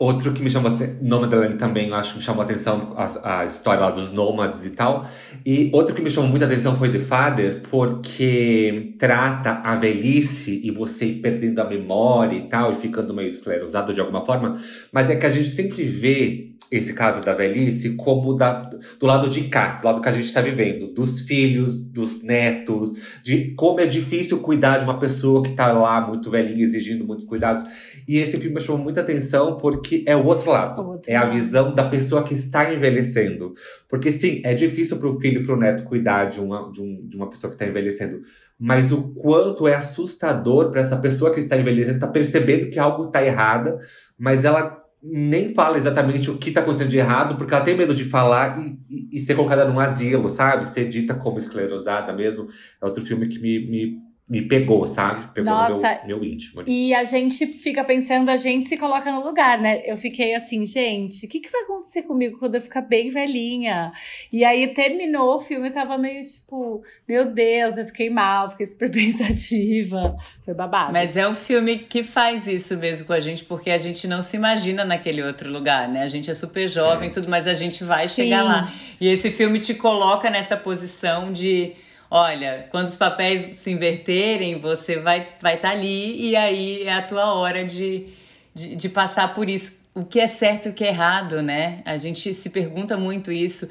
Outro que me chamou Nomadland também, eu acho que chamou atenção a, a, história lá dos nômades e tal. E outro que me chamou muita atenção foi The Father, porque trata a velhice e você ir perdendo a memória e tal, e ficando meio esclerosado de alguma forma. Mas é que a gente sempre vê esse caso da velhice como da, do lado de cá, do lado que a gente está vivendo, dos filhos, dos netos, de como é difícil cuidar de uma pessoa que está lá muito velhinha, exigindo muitos cuidados. E esse filme me chamou muita atenção porque é o outro lado. O outro é lado. a visão da pessoa que está envelhecendo. Porque sim, é difícil para o filho e para o neto cuidar de uma, de, um, de uma pessoa que está envelhecendo. Mas o quanto é assustador para essa pessoa que está envelhecendo, está percebendo que algo está errado, mas ela nem fala exatamente o que está acontecendo de errado, porque ela tem medo de falar e, e, e, ser colocada num asilo, sabe? Ser dita como esclerosada mesmo. É outro filme que me, me me pegou, sabe? Pegou Nossa, no meu, meu íntimo. Ali. E a gente fica pensando, a gente se coloca no lugar, né? Eu fiquei assim, gente, o que, que vai acontecer comigo quando eu ficar bem velhinha? E aí terminou o filme, eu tava meio tipo, meu Deus, eu fiquei mal, fiquei super pensativa. Foi babado. Mas é um filme que faz isso mesmo com a gente, porque a gente não se imagina naquele outro lugar, né? A gente é super jovem e é. tudo, mas a gente vai Sim. chegar lá. E esse filme te coloca nessa posição de olha, quando os papéis se inverterem, você vai estar vai tá ali e aí é a tua hora de, de, de passar por isso o que é certo e o que é errado, né? A gente se pergunta muito isso.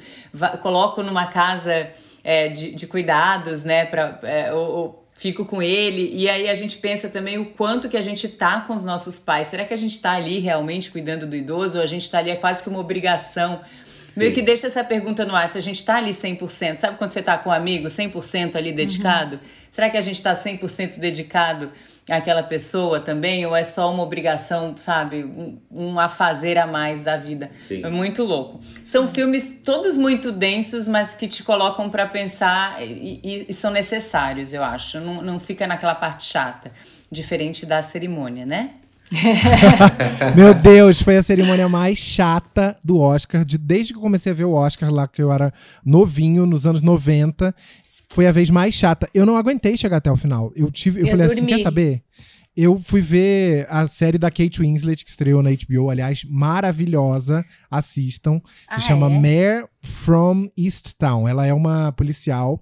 Coloco numa casa é, de, de cuidados, né? Pra, é, ou, ou, fico com ele. E aí a gente pensa também o quanto que a gente tá com os nossos pais. Será que a gente tá ali realmente cuidando do idoso? Ou a gente tá ali é quase que uma obrigação Meio que deixa essa pergunta no ar, se a gente tá ali 100%. Sabe quando você tá com um amigo 100% ali dedicado? Uhum. Será que a gente tá 100% dedicado àquela pessoa também? Ou é só uma obrigação, sabe? Um, um a fazer a mais da vida? Sim. É muito louco. São filmes todos muito densos, mas que te colocam para pensar e, e, e, são necessários, eu acho. Não, não fica naquela parte chata. Diferente da cerimônia, né? Meu Deus, foi a cerimônia mais chata do Oscar. De, desde que eu comecei a ver o Oscar lá, que eu era novinho, nos anos 90. Foi a vez mais chata. Eu não aguentei chegar até o final. Eu tive, eu, eu falei dormi. assim, quer saber? Eu fui ver a série da Kate Winslet, que estreou na HBO, aliás, maravilhosa. Assistam. Se ah, chama é? Mare from East Town. Ela é uma policial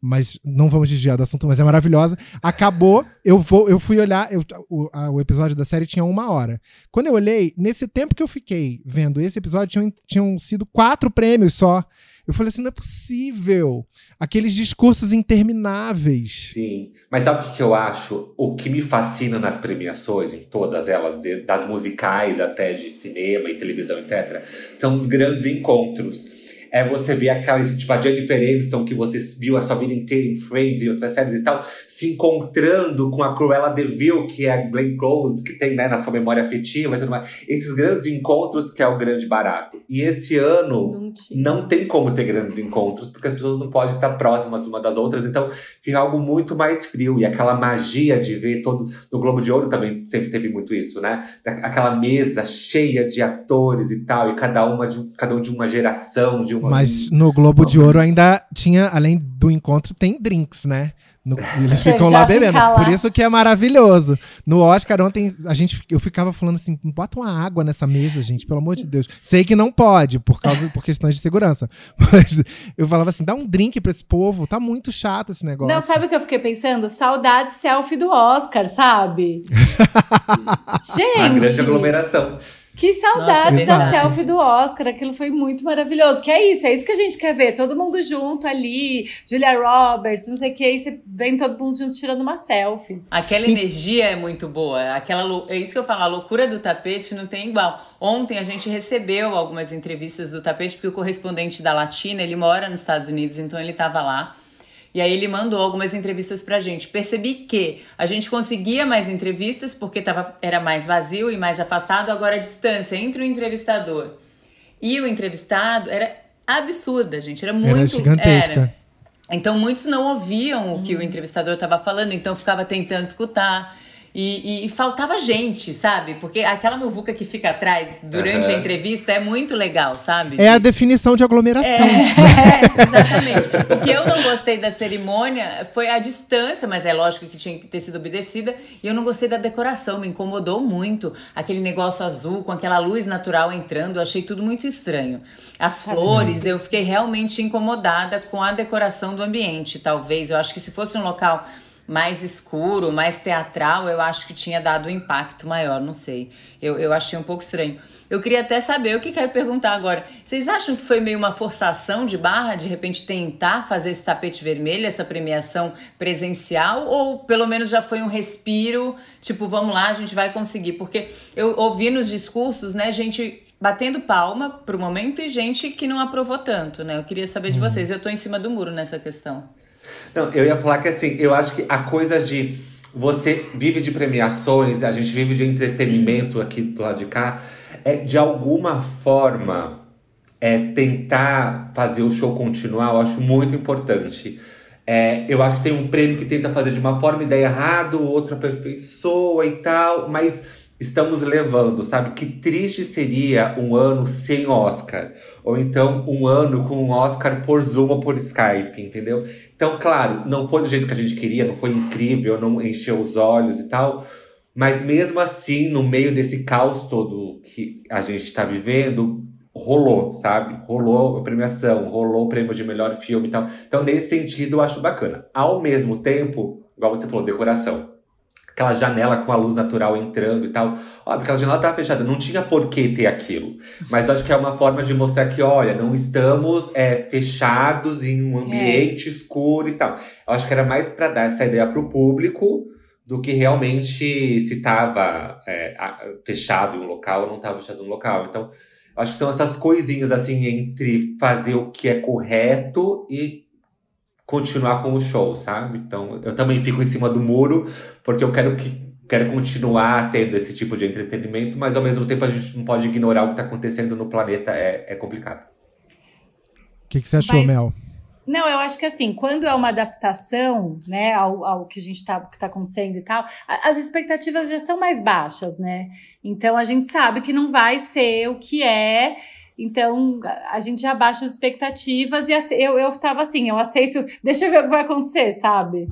mas não vamos desviar do assunto, mas é maravilhosa. Acabou, eu vou, eu fui olhar, eu, o, a, o, episódio da série tinha uma hora. Quando eu olhei, nesse tempo que eu fiquei vendo esse episódio, tinham, tinham sido quatro prêmios só. Eu falei assim, não é possível. Aqueles discursos intermináveis. Sim. Mas sabe o que eu acho? O que me fascina nas premiações, em todas elas, das musicais até de cinema e televisão, etc., são os grandes encontros é você ver aquelas, tipo, a Jennifer Aniston, que você viu a sua vida inteira em Friends e outras séries e tal, se encontrando com a Cruella de Vil, que é a Glenn Close, que tem, né, na sua memória afetiva e tudo mais. Esses grandes encontros que é o grande barato. E esse ano não, não tem como ter grandes encontros, porque as pessoas não podem estar próximas uma das outras, então fica algo muito mais frio. E aquela magia de ver todo. No Globo de Ouro também sempre teve muito isso, né? Aquela mesa cheia de atores e tal, e cada uma de, cada um de uma geração, de uma. Mas no Globo de Ouro ainda tinha, além do encontro, tem drinks, né? No, eles ficam lá bebendo. Lá. Por isso que é maravilhoso. No Oscar, ontem, a gente, eu ficava falando assim: bota uma água nessa mesa, gente, pelo amor de Deus. Sei que não pode, por causa por questões de segurança. Mas eu falava assim: dá um drink pra esse povo, tá muito chato esse negócio. Não, sabe o que eu fiquei pensando? Saudade selfie do Oscar, sabe? gente! A grande aglomeração. Que saudades Nossa, da selfie do Oscar, aquilo foi muito maravilhoso. Que é isso, é isso que a gente quer ver, todo mundo junto ali, Julia Roberts, não sei o que, aí você vem todo mundo junto tirando uma selfie. Aquela energia é muito boa, aquela é isso que eu falo, a loucura do tapete não tem igual. Ontem a gente recebeu algumas entrevistas do tapete, porque o correspondente da Latina, ele mora nos Estados Unidos, então ele estava lá. E aí ele mandou algumas entrevistas pra gente. Percebi que a gente conseguia mais entrevistas porque tava, era mais vazio e mais afastado. Agora a distância entre o entrevistador e o entrevistado era absurda, gente. Era muito. Era gigantesca. Era. Então muitos não ouviam o que o entrevistador estava falando, então ficava tentando escutar. E, e, faltava gente, sabe? Porque aquela muvuca que fica atrás durante uhum. a entrevista é muito legal, sabe? É a definição de aglomeração. É, é, exatamente. O que eu não gostei da cerimônia foi a distância, mas é lógico que tinha que ter sido obedecida. E eu não gostei da decoração, me incomodou muito. Aquele negócio azul com aquela luz natural entrando, eu achei tudo muito estranho. As flores, eu fiquei realmente incomodada com a decoração do ambiente, talvez. Eu acho que se fosse um local mais escuro, mais teatral, eu acho que tinha dado um impacto maior, não sei. Eu, eu achei um pouco estranho. Eu queria até saber, o que quero perguntar agora. Vocês acham que foi meio uma forçação de barra, de repente tentar fazer esse tapete vermelho, essa premiação presencial? Ou pelo menos já foi um respiro, tipo, vamos lá, a gente vai conseguir? Porque eu ouvi nos discursos, né, gente batendo palma pro momento e gente que não aprovou tanto, né? Eu queria saber de uhum. vocês. Eu tô em cima do muro nessa questão. Não, eu ia falar que assim, eu acho que a coisa de você vive de premiações, a gente vive de entretenimento aqui do lado de cá, é de alguma forma é tentar fazer o show continuar, eu acho muito importante. É, eu acho que tem um prêmio que tenta fazer de uma forma e dá errado, outra aperfeiçoa e tal, mas estamos levando, sabe? Que triste seria um ano sem Oscar. Ou então um ano com um Oscar por Zoom ou por Skype, entendeu? Então, claro, não foi do jeito que a gente queria, não foi incrível, não encheu os olhos e tal. Mas mesmo assim, no meio desse caos todo que a gente está vivendo, rolou, sabe? Rolou a premiação, rolou o prêmio de melhor filme e tal. Então, nesse sentido, eu acho bacana. Ao mesmo tempo, igual você falou, decoração aquela janela com a luz natural entrando e tal. Óbvio, aquela janela estava fechada, não tinha por que ter aquilo. Mas acho que é uma forma de mostrar que, olha, não estamos é, fechados em um ambiente é. escuro e tal. Eu acho que era mais para dar essa ideia para o público do que realmente se estava é, fechado em um local ou não estava fechado em um local. Então, Acho que são essas coisinhas assim entre fazer o que é correto e continuar com o show, sabe? Então, eu também fico em cima do muro porque eu quero que quero continuar tendo esse tipo de entretenimento, mas ao mesmo tempo a gente não pode ignorar o que está acontecendo no planeta, é, é complicado. O que, que, você achou, mas, Mel? Não, eu acho que assim, quando é uma adaptação, né, ao, ao que a gente tá, que tá acontecendo e tal, as expectativas já são mais baixas, né? Então a gente sabe que não vai ser o que é. Então, a gente já baixa as expectativas e eu, eu tava assim, eu aceito, deixa eu ver o que vai acontecer, sabe?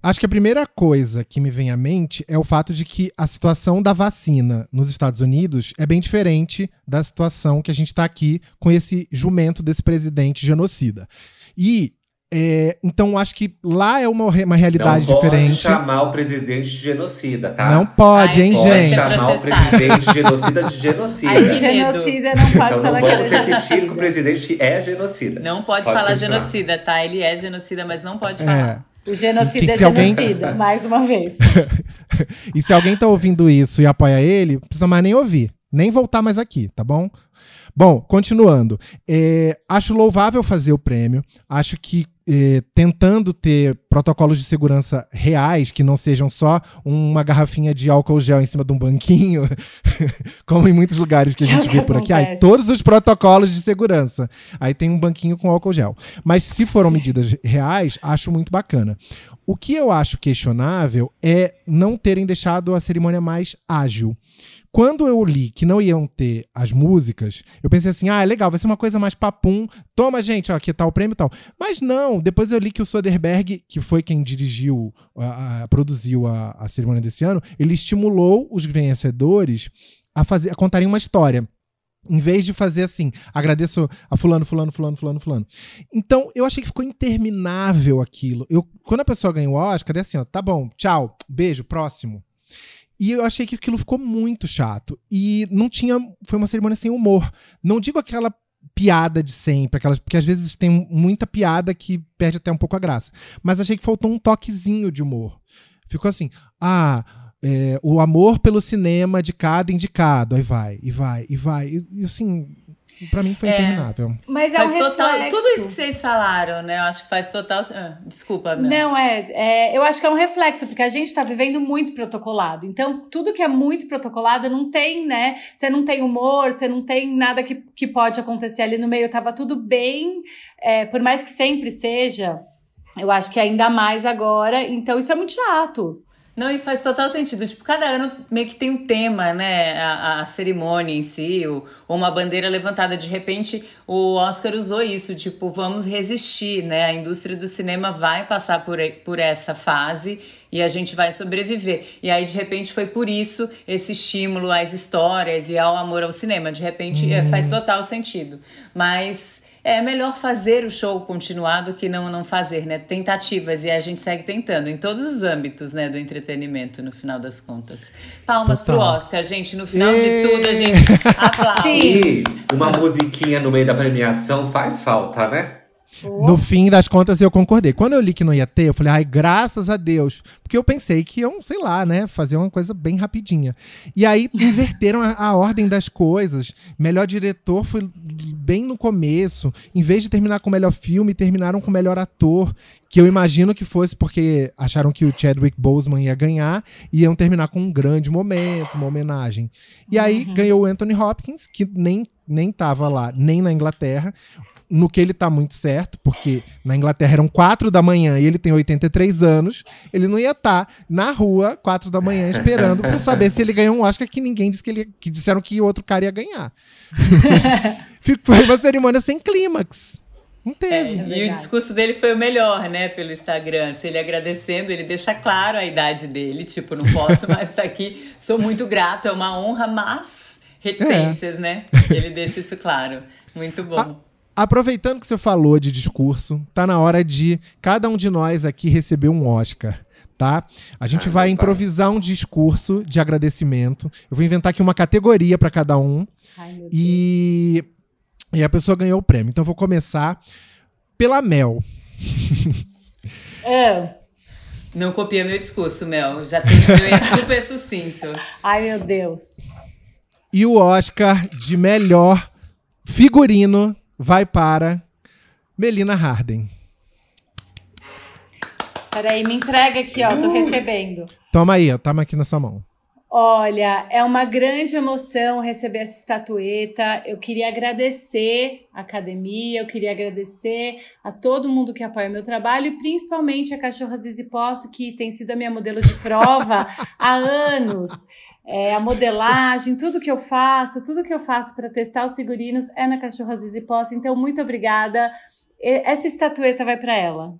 Acho que a primeira coisa que me vem à mente é o fato de que a situação da vacina nos Estados Unidos é bem diferente da situação que a gente está aqui com esse jumento desse presidente genocida. E é, então acho que lá é uma, uma realidade não diferente. Não pode chamar o presidente de genocida, tá? Não pode, Ai, hein, pode gente? Pode chamar o presidente de genocida de genocida. Ai, genocida não pode então, falar não vamos repetir que o presidente é genocida. Não pode, pode falar continuar. genocida, tá? Ele é genocida, mas não pode falar. É. O genocida é genocida, alguém... mais uma vez. e se alguém tá ouvindo isso e apoia ele, não precisa mais nem ouvir. Nem voltar mais aqui, tá bom? Bom, continuando. É, acho louvável fazer o prêmio. Acho que é, tentando ter protocolos de segurança reais, que não sejam só uma garrafinha de álcool gel em cima de um banquinho, como em muitos lugares que a gente vê por aqui. Aí, todos os protocolos de segurança. Aí tem um banquinho com álcool gel. Mas se foram medidas reais, acho muito bacana. O que eu acho questionável é não terem deixado a cerimônia mais ágil. Quando eu li que não iam ter as músicas, eu pensei assim: ah, é legal, vai ser uma coisa mais papum. Toma, gente, ó, aqui tá o prêmio e tal. Mas não, depois eu li que o Soderbergh, que foi quem dirigiu, a, a, produziu a, a cerimônia desse ano, ele estimulou os vencedores a, fazer, a contarem uma história. Em vez de fazer assim, agradeço a fulano, fulano, fulano, fulano, fulano. Então, eu achei que ficou interminável aquilo. Eu, quando a pessoa ganhou o Oscar, é assim, ó, tá bom, tchau, beijo, próximo. E eu achei que aquilo ficou muito chato. E não tinha. Foi uma cerimônia sem humor. Não digo aquela piada de sempre, aquelas, porque às vezes tem muita piada que perde até um pouco a graça. Mas achei que faltou um toquezinho de humor. Ficou assim, ah, é, o amor pelo cinema de cada indicado, aí vai, e vai, e vai. E, e assim, Pra mim foi é, interminável. Mas é faz um total. Tudo isso que vocês falaram, né? Eu acho que faz total. Ah, desculpa, meu. Não, é, é. Eu acho que é um reflexo, porque a gente tá vivendo muito protocolado. Então, tudo que é muito protocolado não tem, né? Você não tem humor, você não tem nada que, que pode acontecer ali no meio. Tava tudo bem. É, por mais que sempre seja, eu acho que ainda mais agora. Então, isso é muito chato. Não, e faz total sentido. Tipo, cada ano meio que tem um tema, né? A, a cerimônia em si, ou, ou, uma bandeira levantada. De repente, o Oscar usou isso, tipo, vamos resistir, né? A indústria do cinema vai passar por, por essa fase e a gente vai sobreviver. E aí, de repente, foi por isso esse estímulo às histórias e ao amor ao cinema. De repente, hum. é, faz uhum. total sentido. Mas é melhor fazer o show continuar do que não, não fazer, né? Tentativas, e a gente segue tentando em todos os âmbitos, né, do entretenimento, no final das contas. Palmas Total. pro Oscar, gente. No final de tudo, a gente aplaude. E uma musiquinha no meio da premiação faz falta, né? No fim das contas, eu concordei. Quando eu li que não ia ter, eu falei, ai, graças a Deus. Porque eu pensei que iam, sei lá, né, fazer uma coisa bem rapidinha. E aí inverteram a, a, ordem das coisas. Melhor diretor foi bem no começo. Em vez de terminar com o melhor filme, terminaram com o melhor ator. Que eu imagino que fosse porque acharam que o Chadwick Boseman ia ganhar e iam terminar com um grande momento, uma homenagem. E aí uhum. ganhou o Anthony Hopkins, que nem nem estava lá, nem na Inglaterra no que ele tá muito certo, porque na Inglaterra eram quatro da manhã e ele tem 83 anos, ele não ia estar tá na rua quatro da manhã esperando para saber se ele ganhou um Oscar que ninguém disse que ele que disseram que outro cara ia ganhar. Foi uma cerimônia sem clímax. Não teve. É, e o discurso dele foi o melhor, né, pelo Instagram. Se ele agradecendo, ele deixa claro a idade dele, tipo, não posso mais estar aqui, sou muito grato, é uma honra, mas reticências, é. né? Ele deixa isso claro. Muito bom. A Aproveitando que você falou de discurso, tá na hora de cada um de nós aqui receber um Oscar. Tá? A gente vai improvisar um discurso de agradecimento. Eu vou inventar aqui uma categoria para cada um. Ai, e... e a pessoa ganhou o prêmio. Então eu vou começar pela Mel. É. Não copia meu discurso, Mel. Já tem meu é super sucinto. Ai, meu Deus. E o Oscar de melhor figurino vai para Melina Harden. Peraí, me entrega aqui, ó. Tô recebendo. Toma aí, ó. Toma aqui na sua mão. Olha, é uma grande emoção receber essa estatueta. Eu queria agradecer a academia, eu queria agradecer a todo mundo que apoia o meu trabalho e principalmente a Cachorra Zizi Posse, que tem sido a minha modelo de prova há anos. É, a modelagem, tudo que eu faço, tudo que eu faço para testar os figurinos é na Cachorra Zizi Posse. Então, muito obrigada. Essa estatueta vai para ela.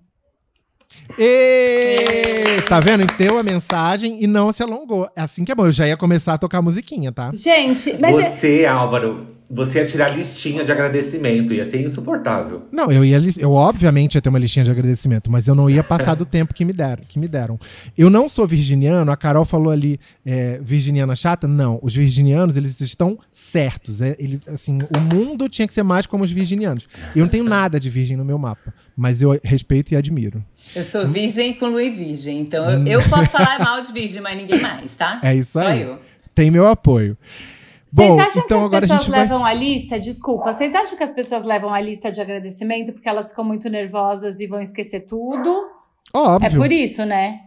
E... Tá vendo? Entendeu a mensagem e não se alongou. É assim que é bom. Eu já ia começar a tocar a musiquinha, tá? Gente, mas. Você, é... Álvaro, você ia tirar listinha de agradecimento, ia ser insuportável. Não, eu ia eu obviamente ia ter uma listinha de agradecimento, mas eu não ia passar do tempo que me deram, que me deram. Eu não sou virginiano, a Carol falou ali é, virginiana chata, não, os virginianos, eles estão certos, é, ele, assim, o mundo tinha que ser mais como os virginianos. Eu não tenho nada de virgem no meu mapa, mas eu respeito e admiro. Eu sou virgem com Luiz Virgem, então eu, eu posso falar mal de virgem, mas ninguém mais, tá? É isso Só aí. eu. Tem meu apoio. Vocês Bom, acham então que as pessoas levam a lista? Desculpa, vocês acham que as pessoas levam a lista de agradecimento porque elas ficam muito nervosas e vão esquecer tudo? Óbvio. É por isso, né?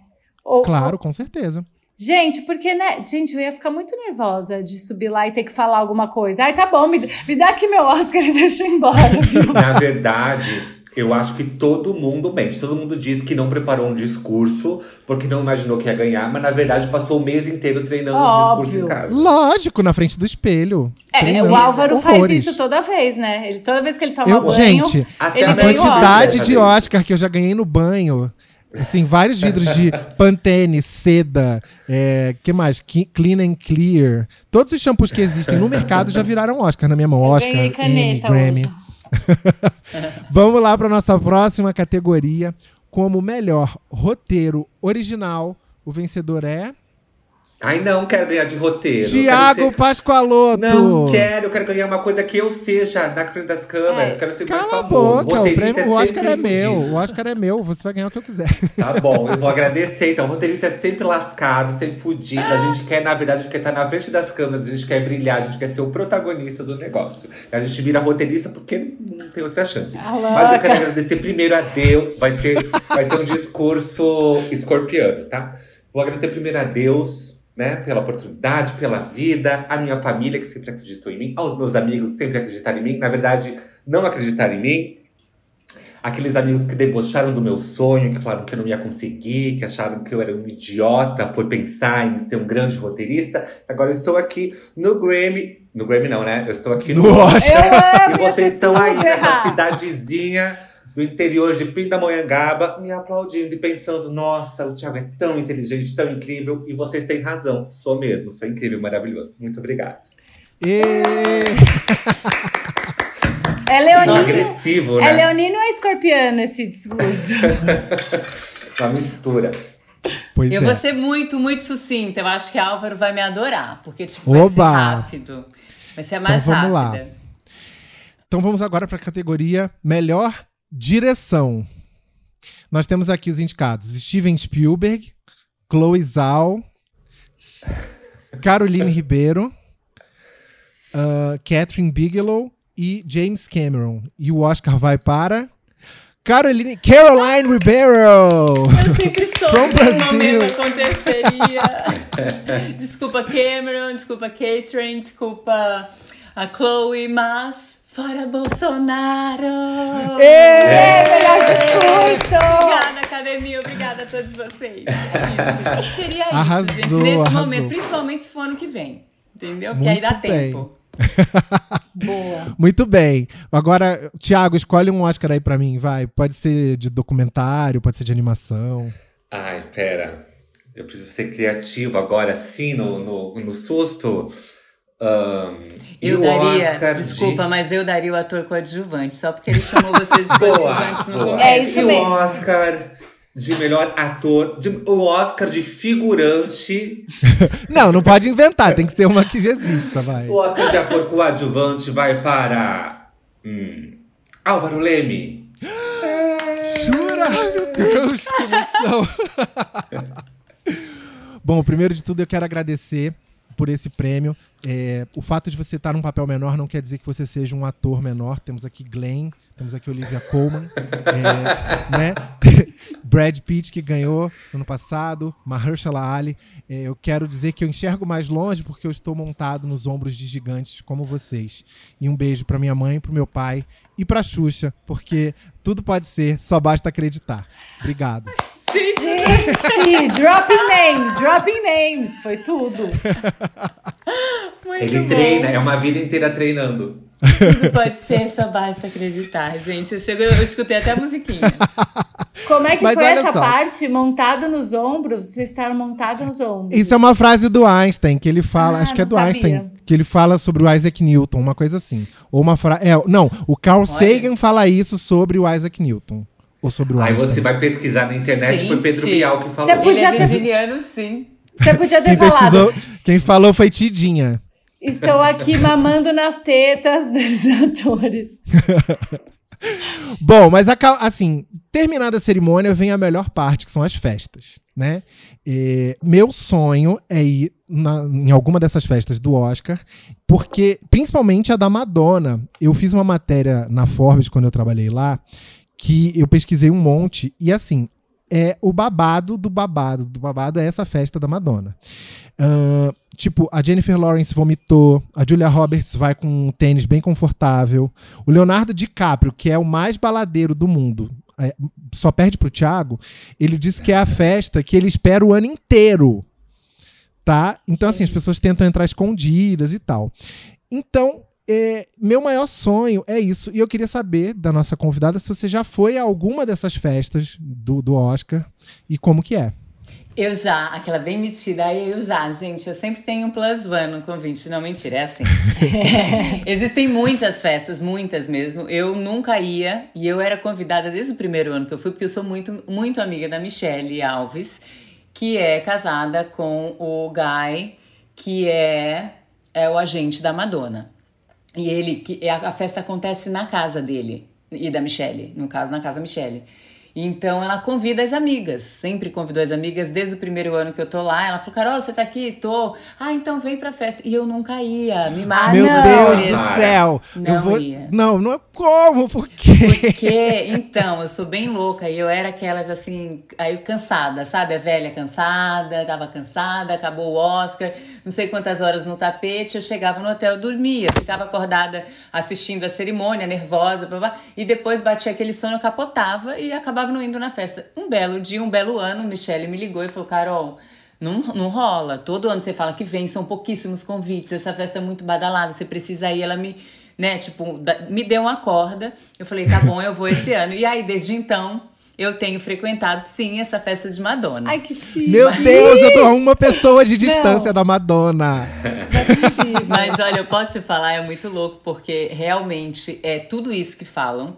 Ou, claro, ou... com certeza. Gente, porque, né? Gente, eu ia ficar muito nervosa de subir lá e ter que falar alguma coisa. Ai, tá bom, me, me dá aqui meu Oscar e deixa eu ir embora. Viu? Na verdade, eu acho que todo mundo mente. Todo mundo diz que não preparou um discurso porque não imaginou que ia ganhar, mas na verdade passou o mês inteiro treinando Óbvio. um discurso em casa. Lógico, na frente do espelho. É, o Álvaro horrores. faz isso toda vez, né? Ele, toda vez que ele toma eu, banho. Gente, Até a quantidade de Oscar que eu já ganhei no banho. Assim, vários vidros de Pantene, seda, é, que mais? Clean and Clear. Todos os shampoos que existem no mercado já viraram Oscar na minha mão. Oscar, Emmy, Grammy. Hoje. Vamos lá para nossa próxima categoria. Como melhor roteiro original, o vencedor é. Ai, não quero ganhar de roteiro. Tiago ser... Pascoaloto. Não quero, eu quero ganhar uma coisa que eu seja na frente das câmeras. É. Eu quero ser Cala mais a boca, o, prêmio, é o Oscar é meu. O Oscar é meu, você vai ganhar o que eu quiser. Tá bom, eu vou agradecer. Então, o roteirista é sempre lascado, sempre fudido. A gente quer, na verdade, a gente quer estar na frente das câmeras, a gente quer brilhar, a gente quer ser o protagonista do negócio. A gente vira roteirista porque não tem outra chance. Ah, Mas eu quero agradecer primeiro a Deus. Vai ser, vai ser um discurso escorpiano, tá? Vou agradecer primeiro a Deus né? Pela oportunidade, pela vida, a minha família que sempre acreditou em mim, aos meus amigos que sempre acreditaram em mim. Na verdade, não acreditaram em mim. Aqueles amigos que debocharam do meu sonho, que falaram que eu não ia conseguir, que acharam que eu era um idiota por pensar em ser um grande roteirista. Agora eu estou aqui no Grammy. No Grammy não, né? Eu estou aqui no, no Oscar. E vocês estão aí nessa cidadezinha do interior de Pindamonhangaba me aplaudindo e pensando: nossa, o Thiago é tão inteligente, tão incrível. E vocês têm razão, sou mesmo, sou incrível, maravilhoso. Muito obrigado. E... É leonino. agressivo, né? É leonino ou é escorpiano esse discurso? Uma mistura. Pois eu é. vou ser muito, muito sucinta. Eu acho que Álvaro vai me adorar, porque tipo, vai ser rápido. Vai ser a mais então, vamos rápida. Lá. Então vamos agora para a categoria Melhor Direção. Nós temos aqui os indicados: Steven Spielberg, Chloe Zhao, Caroline Ribeiro, uh, Catherine Bigelow e James Cameron. E o Oscar vai para Caroline, Caroline Ribeiro. Eu sempre soube que esse momento aconteceria. desculpa Cameron, desculpa Catherine, desculpa a Chloe, mas Fora Bolsonaro! É, melhor discurso! Obrigada, academia, obrigada a todos vocês. É isso. Seria isso, arrasou, gente, nesse arrasou. momento, principalmente se for ano que vem. Entendeu? Porque aí dá bem. tempo. Boa. Muito bem. Agora, Thiago, escolhe um Oscar aí pra mim, vai. Pode ser de documentário, pode ser de animação. Ai, pera. Eu preciso ser criativo agora, sim, no, no, no susto. Um, Eu daria, Oscar desculpa, de... mas eu daria o ator coadjuvante, só porque ele chamou vocês de coadjuvantes no começo. É isso e mesmo. o Oscar de melhor ator, de- o Oscar de figurante, Não, não pode inventar, tem que ter uma que já exista, vai. o Oscar de ator coadjuvante vai para hum, Álvaro Leme. Jura? Ai, meu Deus, que emoção. Bom, primeiro de tudo eu quero agradecer por esse prêmio. É, o fato de você estar num papel menor não quer dizer que você seja um ator menor. Temos aqui Glenn, temos aqui Olivia Colman, é, né? Brad Pitt, que ganhou ano passado, Mahershala Ali. É, eu quero dizer que eu enxergo mais longe porque eu estou montado nos ombros de gigantes como vocês. E um beijo para minha mãe, para meu pai e para Xuxa, porque tudo pode ser, só basta acreditar. Obrigado. Gente, dropping names, dropping names, foi tudo. Muito Ele bom. treina, é uma vida inteira treinando. Tudo pode ser, só basta acreditar, gente. Eu, chego, eu escutei até a musiquinha. Como é que Mas foi essa só. parte? Montado nos ombros? Vocês estavam montados nos ombros? Isso é uma frase do Einstein, que ele fala, ah, acho que é do sabia. Einstein, que ele fala sobre o Isaac Newton, uma coisa assim. Ou uma frase. É, não, o Carl Olha. Sagan fala isso sobre o Isaac Newton. Ou sobre o Aí Einstein. você vai pesquisar na internet, Gente, foi Pedro Bial que falou. Ele é virginiano, sim. Você podia ter quem falado. Quem falou foi Tidinha. Estou aqui mamando nas tetas dos atores. Bom, mas assim, terminada a cerimônia, vem a melhor parte, que são as festas, né? E meu sonho é ir na, em alguma dessas festas do Oscar, porque, principalmente a da Madonna. Eu fiz uma matéria na Forbes quando eu trabalhei lá, que eu pesquisei um monte, e assim, é o babado do babado do babado é essa festa da Madonna. Uh, tipo, a Jennifer Lawrence vomitou, a Julia Roberts vai com um tênis bem confortável, o Leonardo DiCaprio, que é o mais baladeiro do mundo, é, só perde pro Thiago, ele disse que é a festa que ele espera o ano inteiro. Tá? Então, assim, as pessoas tentam entrar escondidas e tal. Então, é, meu maior sonho é isso. E eu queria saber da nossa convidada se você já foi a alguma dessas festas do, do Oscar e como que é. Eu já, aquela bem metida, aí eu já, gente, eu sempre tenho um plus one no convite, não, mentira, é assim. Existem muitas festas, muitas mesmo, eu nunca ia, e eu era convidada desde o primeiro ano que eu fui, porque eu sou muito, muito amiga da Michelle Alves, que é casada com o Guy, que é, é o agente da Madonna. E ele, que a, a festa acontece na casa dele e da Michelle, no caso na casa da Michelle. Então ela convida as amigas, sempre convidou as amigas desde o primeiro ano que eu tô lá. Ela falou: Carol, você tá aqui? Tô. Ah, então vem pra festa. E eu nunca ia, me mata. Meu Deus do céu! Não eu vou... ia. Não, não é como? Por quê? Porque, então, eu sou bem louca e eu era aquelas assim, aí cansada, sabe? A velha cansada, tava cansada, acabou o Oscar, não sei quantas horas no tapete, eu chegava no hotel, dormia, ficava acordada assistindo a cerimônia, nervosa, blá, blá, e depois batia aquele sono, capotava e acabava não indo na festa. Um belo dia, um belo ano, Michelle me ligou e falou: Carol, não, não rola. Todo ano você fala que vem, são pouquíssimos convites, essa festa é muito badalada, você precisa ir. Ela me, né, tipo, me deu uma corda. Eu falei: tá bom, eu vou esse ano. E aí, desde então. Eu tenho frequentado, sim, essa festa de Madonna. Ai, que chique. Meu Deus, eu tô a uma pessoa de distância não. da Madonna. Mas olha, eu posso te falar, é muito louco, porque realmente é tudo isso que falam.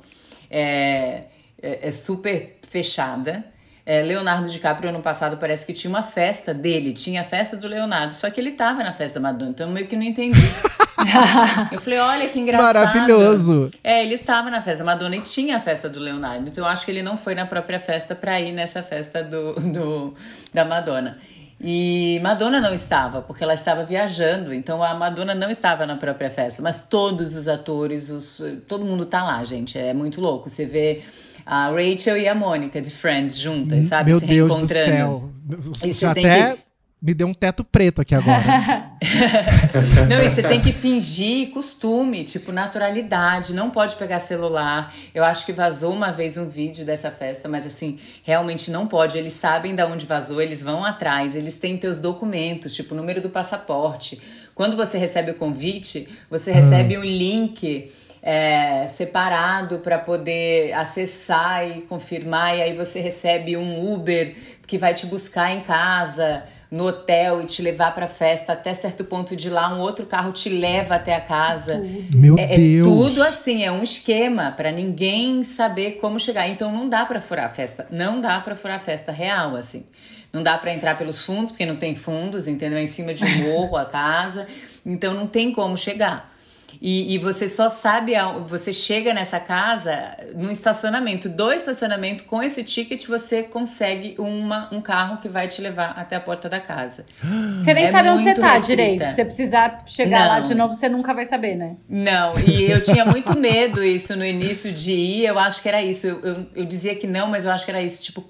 É, é, é super fechada. É, Leonardo DiCaprio, ano passado, parece que tinha uma festa dele, tinha a festa do Leonardo, só que ele tava na festa da Madonna, então eu meio que não entendi. eu falei, olha que engraçado. Maravilhoso. É, ele estava na festa da Madonna e tinha a festa do Leonardo, então eu acho que ele não foi na própria festa pra ir nessa festa do, do da Madonna. E Madonna não estava, porque ela estava viajando, então a Madonna não estava na própria festa, mas todos os atores, os, todo mundo tá lá, gente, é muito louco. Você vê a Rachel e a Mônica de Friends juntas, sabe? Meu Se Deus reencontrando. do céu. Isso até que... me deu um teto preto aqui agora. não, e você tem que fingir costume, tipo naturalidade, não pode pegar celular. Eu acho que vazou uma vez um vídeo dessa festa, mas assim, realmente não pode. Eles sabem de onde vazou, eles vão atrás, eles têm teus documentos, tipo o número do passaporte. Quando você recebe o convite, você recebe hum. um link é, separado para poder acessar e confirmar, e aí você recebe um Uber que vai te buscar em casa, no hotel e te levar para festa até certo ponto de lá, um outro carro te leva até a casa. Meu é, Deus. É tudo assim, é um esquema para ninguém saber como chegar. Então não dá para furar a festa, não dá para furar a festa real assim. Não dá para entrar pelos fundos, porque não tem fundos, entendeu? É em cima de um morro a casa. Então não tem como chegar. E, e, você só sabe, você chega nessa casa no estacionamento, do estacionamento, com esse ticket você consegue uma, um carro que vai te levar até a porta da casa. Você nem é sabe onde você tá restrita. direito. Se você precisar chegar não. lá de novo, você nunca vai saber, né? Não, e eu tinha muito medo isso no início de ir, eu acho que era isso. Eu, eu, eu dizia que não, mas eu acho que era isso. Tipo,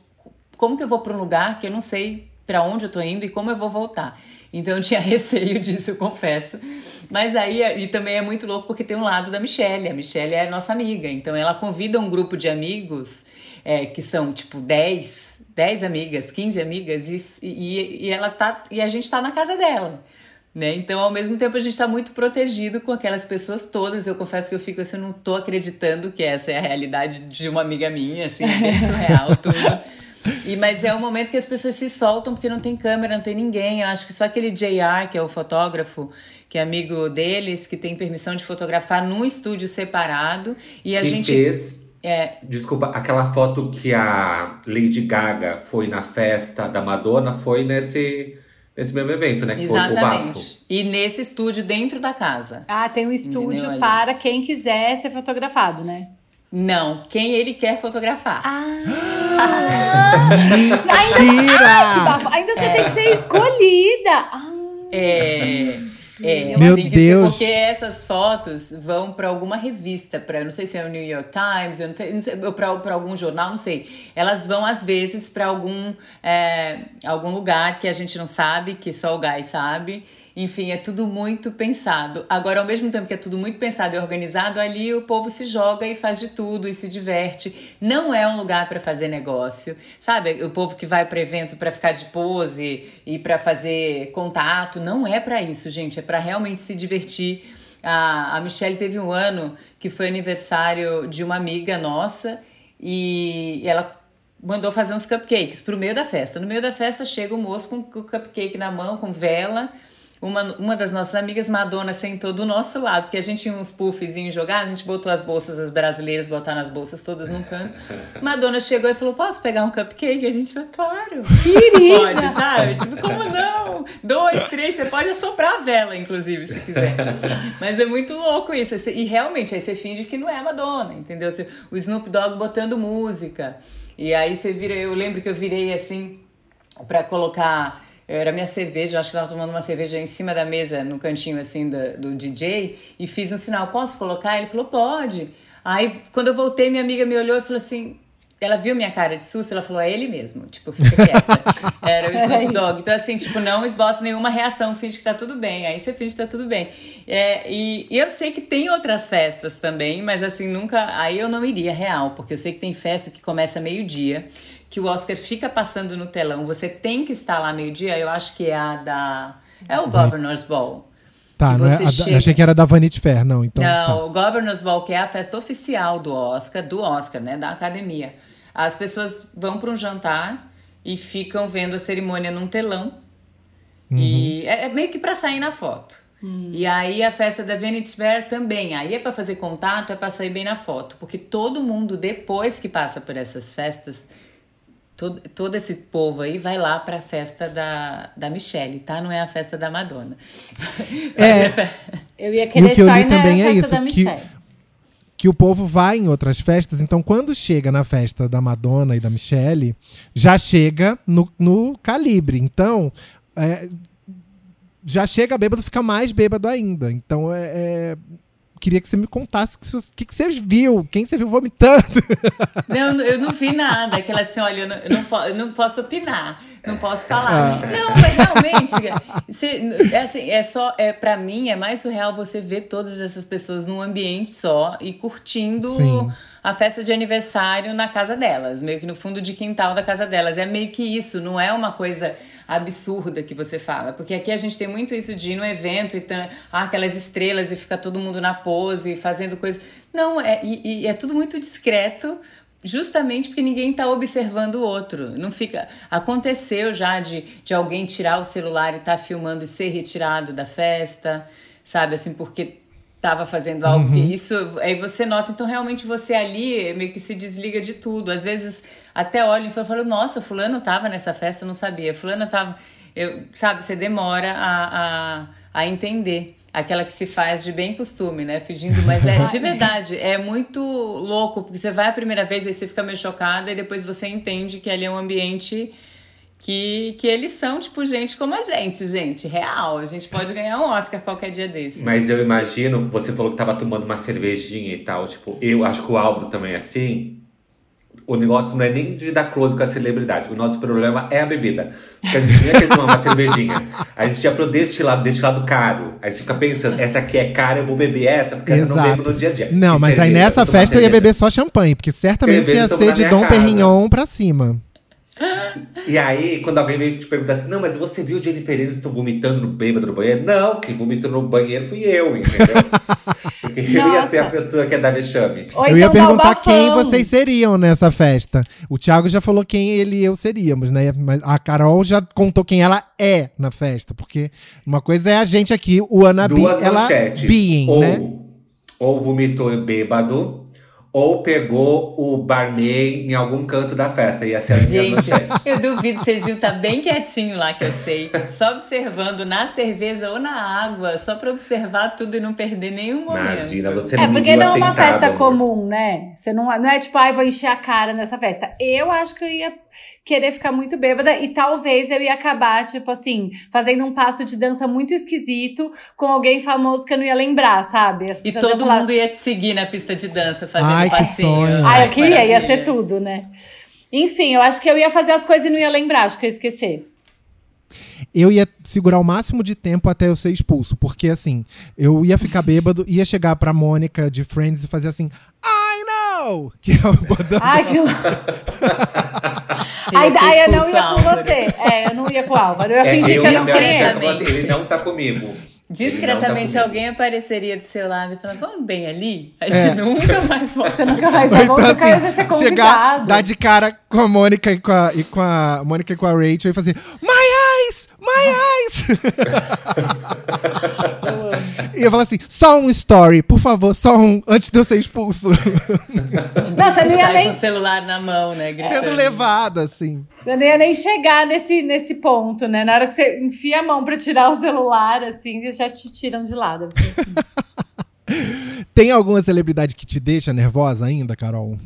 como que eu vou para um lugar que eu não sei para onde eu tô indo e como eu vou voltar? Então eu tinha receio disso, eu confesso. Mas aí, e também é muito louco porque tem um lado da Michelle. A Michelle é nossa amiga. Então ela convida um grupo de amigos, é, que são tipo 10, 10 amigas, 15 amigas, e, e, e, ela tá, e a gente tá na casa dela. Né? Então, ao mesmo tempo, a gente está muito protegido com aquelas pessoas todas. Eu confesso que eu fico assim, eu não tô acreditando que essa é a realidade de uma amiga minha, assim, é surreal tudo. E, mas é o momento que as pessoas se soltam porque não tem câmera, não tem ninguém. Eu acho que só aquele JR, que é o fotógrafo, que é amigo deles, que tem permissão de fotografar num estúdio separado. E a que gente. Fez, é... Desculpa, aquela foto que a Lady Gaga foi na festa da Madonna foi nesse. Nesse mesmo evento, né? Que Exatamente. Foi o bafo. E nesse estúdio dentro da casa. Ah, tem um estúdio para quem quiser ser fotografado, né? Não, quem ele quer fotografar. Ah! Mentira! Ainda, você é. tem que ser escolhida. Ah. É. É, Meu Deus. porque essas fotos vão para alguma revista, para não sei se é o New York Times, eu não sei, não sei para algum jornal, não sei. Elas vão às vezes para algum é, algum lugar que a gente não sabe, que só o Guy sabe. Enfim, é tudo muito pensado. Agora, ao mesmo tempo que é tudo muito pensado e organizado, ali o povo se joga e faz de tudo e se diverte. Não é um lugar para fazer negócio, sabe? O povo que vai para evento para ficar de pose e para fazer contato, não é para isso, gente. É para realmente se divertir. A, a Michelle teve um ano que foi aniversário de uma amiga nossa e ela mandou fazer uns cupcakes pro meio da festa. No meio da festa chega o moço com o cupcake na mão, com vela uma, uma das nossas amigas, Madonna, sentou do nosso lado, porque a gente tinha uns puffzinhos jogados, a gente botou as bolsas, as brasileiras botaram as bolsas todas num canto. Madonna chegou e falou: Posso pegar um cupcake? A gente falou: Claro, Querida. pode, sabe? Tipo, como não? Dois, três, você pode assoprar a vela, inclusive, se quiser. Mas é muito louco isso. E realmente, aí você finge que não é a Madonna, entendeu? O Snoop Dogg botando música. E aí você vira, eu lembro que eu virei assim, para colocar era minha cerveja, eu acho que estava tomando uma cerveja em cima da mesa, no cantinho assim do, do DJ, e fiz um sinal, posso colocar? Ele falou, pode. Aí, quando eu voltei, minha amiga me olhou e falou assim, ela viu minha cara de susto, ela falou, é ele mesmo, tipo, fica quieta. Era o Snoop Dogg. Então, assim, tipo, não esboça nenhuma reação, finge que tá tudo bem. Aí você finge que tá tudo bem. É, e, e, eu sei que tem outras festas também, mas assim, nunca. Aí eu não iria real, porque eu sei que tem festa que começa meio-dia que o Oscar fica passando no telão, você tem que estar lá meio-dia, eu acho que é a da. É o Governor's Ball. Tá, não é, chega... achei que era da Vanity Fair, não. Então, não, tá. o Governor's Ball, que é a festa oficial do Oscar, do Oscar, né, da academia. As pessoas vão para um jantar e ficam vendo a cerimônia num telão. Uhum. E é, é, meio que para sair na foto. Hum. E aí a festa da Vanity Fair também. Aí é para fazer contato, é para sair bem na foto. Porque todo mundo, depois que passa por essas festas, todo, todo esse povo aí vai lá para a festa da, da Michelle, tá? Não é a festa da Madonna. É. Eu ia querer e o que eu li também é isso, que, que o povo vai em outras festas, então quando chega na festa da Madonna e da Michelle, já chega no, no calibre. Então, é, já chega bêbado, fica mais bêbado ainda. Então, é, é queria que você me contasse o que, que, você viu, quem você viu vomitando. Não, eu não vi nada. Aquela assim, olha, eu não, eu não, eu não posso opinar, não posso falar. Ah. Não, mas realmente, você, é, assim, é só, é, pra mim, é mais surreal você ver todas essas pessoas num ambiente só e curtindo. Sim a festa de aniversário na casa delas, meio que no fundo de quintal da casa delas. É meio que isso, não é uma coisa absurda que você fala. Porque aqui a gente tem muito isso de ir no evento e tem ah, aquelas estrelas e fica todo mundo na pose fazendo coisas. Não, é, e, e é tudo muito discreto, justamente porque ninguém está observando o outro. Não fica. Aconteceu já de, de alguém tirar o celular e estar tá filmando e ser retirado da festa, sabe? Assim, porque estava fazendo algo uhum. que isso aí você nota então realmente você ali meio que se desliga de tudo às vezes até olha e fala nossa fulano estava nessa festa não sabia fulano estava eu sabe você demora a, a, a entender aquela que se faz de bem costume, né? Fingindo, mas é de verdade, é muito louco, porque você vai a primeira vez e você fica meio chocada e depois você entende que ali é um ambiente que, que eles são, tipo, gente como a gente, gente, real. A gente pode ganhar um Oscar qualquer dia desse. Mas eu imagino, você falou que tava tomando uma cervejinha e tal, tipo, eu acho que o Aldo também é assim. O negócio não é nem de dar close com a celebridade. O nosso problema é a bebida. Porque a gente ia tomar uma cervejinha. A gente ia pro destilado, destilado caro. Aí você fica pensando, essa aqui é cara, eu vou beber essa, porque essa eu não bebo no dia a dia. Não, E mas aí cerveja, nessa vou tomar festa eu ia beber só champanhe, porque certamente Cerveja ia ser de Dom casa. Perignon pra cima. E aí, quando alguém veio te perguntar assim, não, mas você viu o Jennifer Aniston vomitando no bêbado no banheiro? Não, quem vomitou no banheiro fui eu, entendeu? Porque eu ia ser a pessoa que ia dar vexame. Ou eu ia então perguntar quem vocês seriam nessa festa. O Thiago já falou quem ele e eu seríamos, né? Mas a Carol já contou quem ela é na festa. Porque uma coisa é a gente aqui, o Ana Duas ela manchetes. being, ou, né? ou vomitou bêbado, ou pegou o barman em algum canto da festa. Ia ser as Gente, eu duvido, vocês iam estar bem quietinho lá, que eu sei. Só observando na cerveja ou na água, só pra observar tudo e não perder nenhum momento. Imagina, você É, não me porque não é uma festa amor. comum, né? Você não, não é tipo, ai, vou encher a cara nessa festa. Eu acho que eu ia querer ficar muito bêbada e talvez eu ia acabar, tipo assim, fazendo um passo de dança muito esquisito com alguém famoso que eu não ia lembrar, sabe? E todo falar, mundo ia te seguir na pista de dança, fazendo Ai, que passinho. sonho. Ah, eu queria, ia ser tudo, né? Enfim, eu acho que eu ia fazer as coisas e não ia lembrar, acho que eu ia esquecer. Eu ia segurar o máximo de tempo até eu ser expulso. Porque assim, eu ia ficar bêbado, ia chegar pra Mônica de Friends e fazer assim, I know! Que é o. Ai, que Ser ai, eu não ia com você. É, eu não ia com o Álvaro. Eu ia É, fingir que eu ia não assim, ele não tá comigo. Discretamente tá alguém apareceria do seu lado e falava, vamos bem ali? Aí É. você nunca mais volta. Você nunca Ou ser então, você assim, convidado. chegar, dar de cara com a Mônica e com a, e com a Mônica e com a Rachel e fazer eyes! My eyes! e eu falar assim, só um story, por favor, só um, antes de eu ser expulso. Não, você não ia Sai nem, com o celular na mão, né? Sendo gritando. levada, assim. eu não ia nem chegar nesse, nesse ponto, né? Na hora que você enfia a mão pra tirar o celular, assim, eles já te tiram de lado. Assim. Tem alguma celebridade que te deixa nervosa ainda, Carol?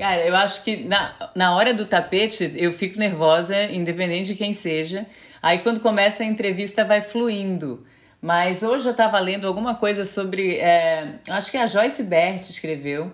Cara, eu acho que na, na hora do tapete eu fico nervosa, independente de quem seja. Aí quando começa a entrevista vai fluindo. Mas hoje eu estava lendo alguma coisa sobre. é, acho que a Joyce Bert escreveu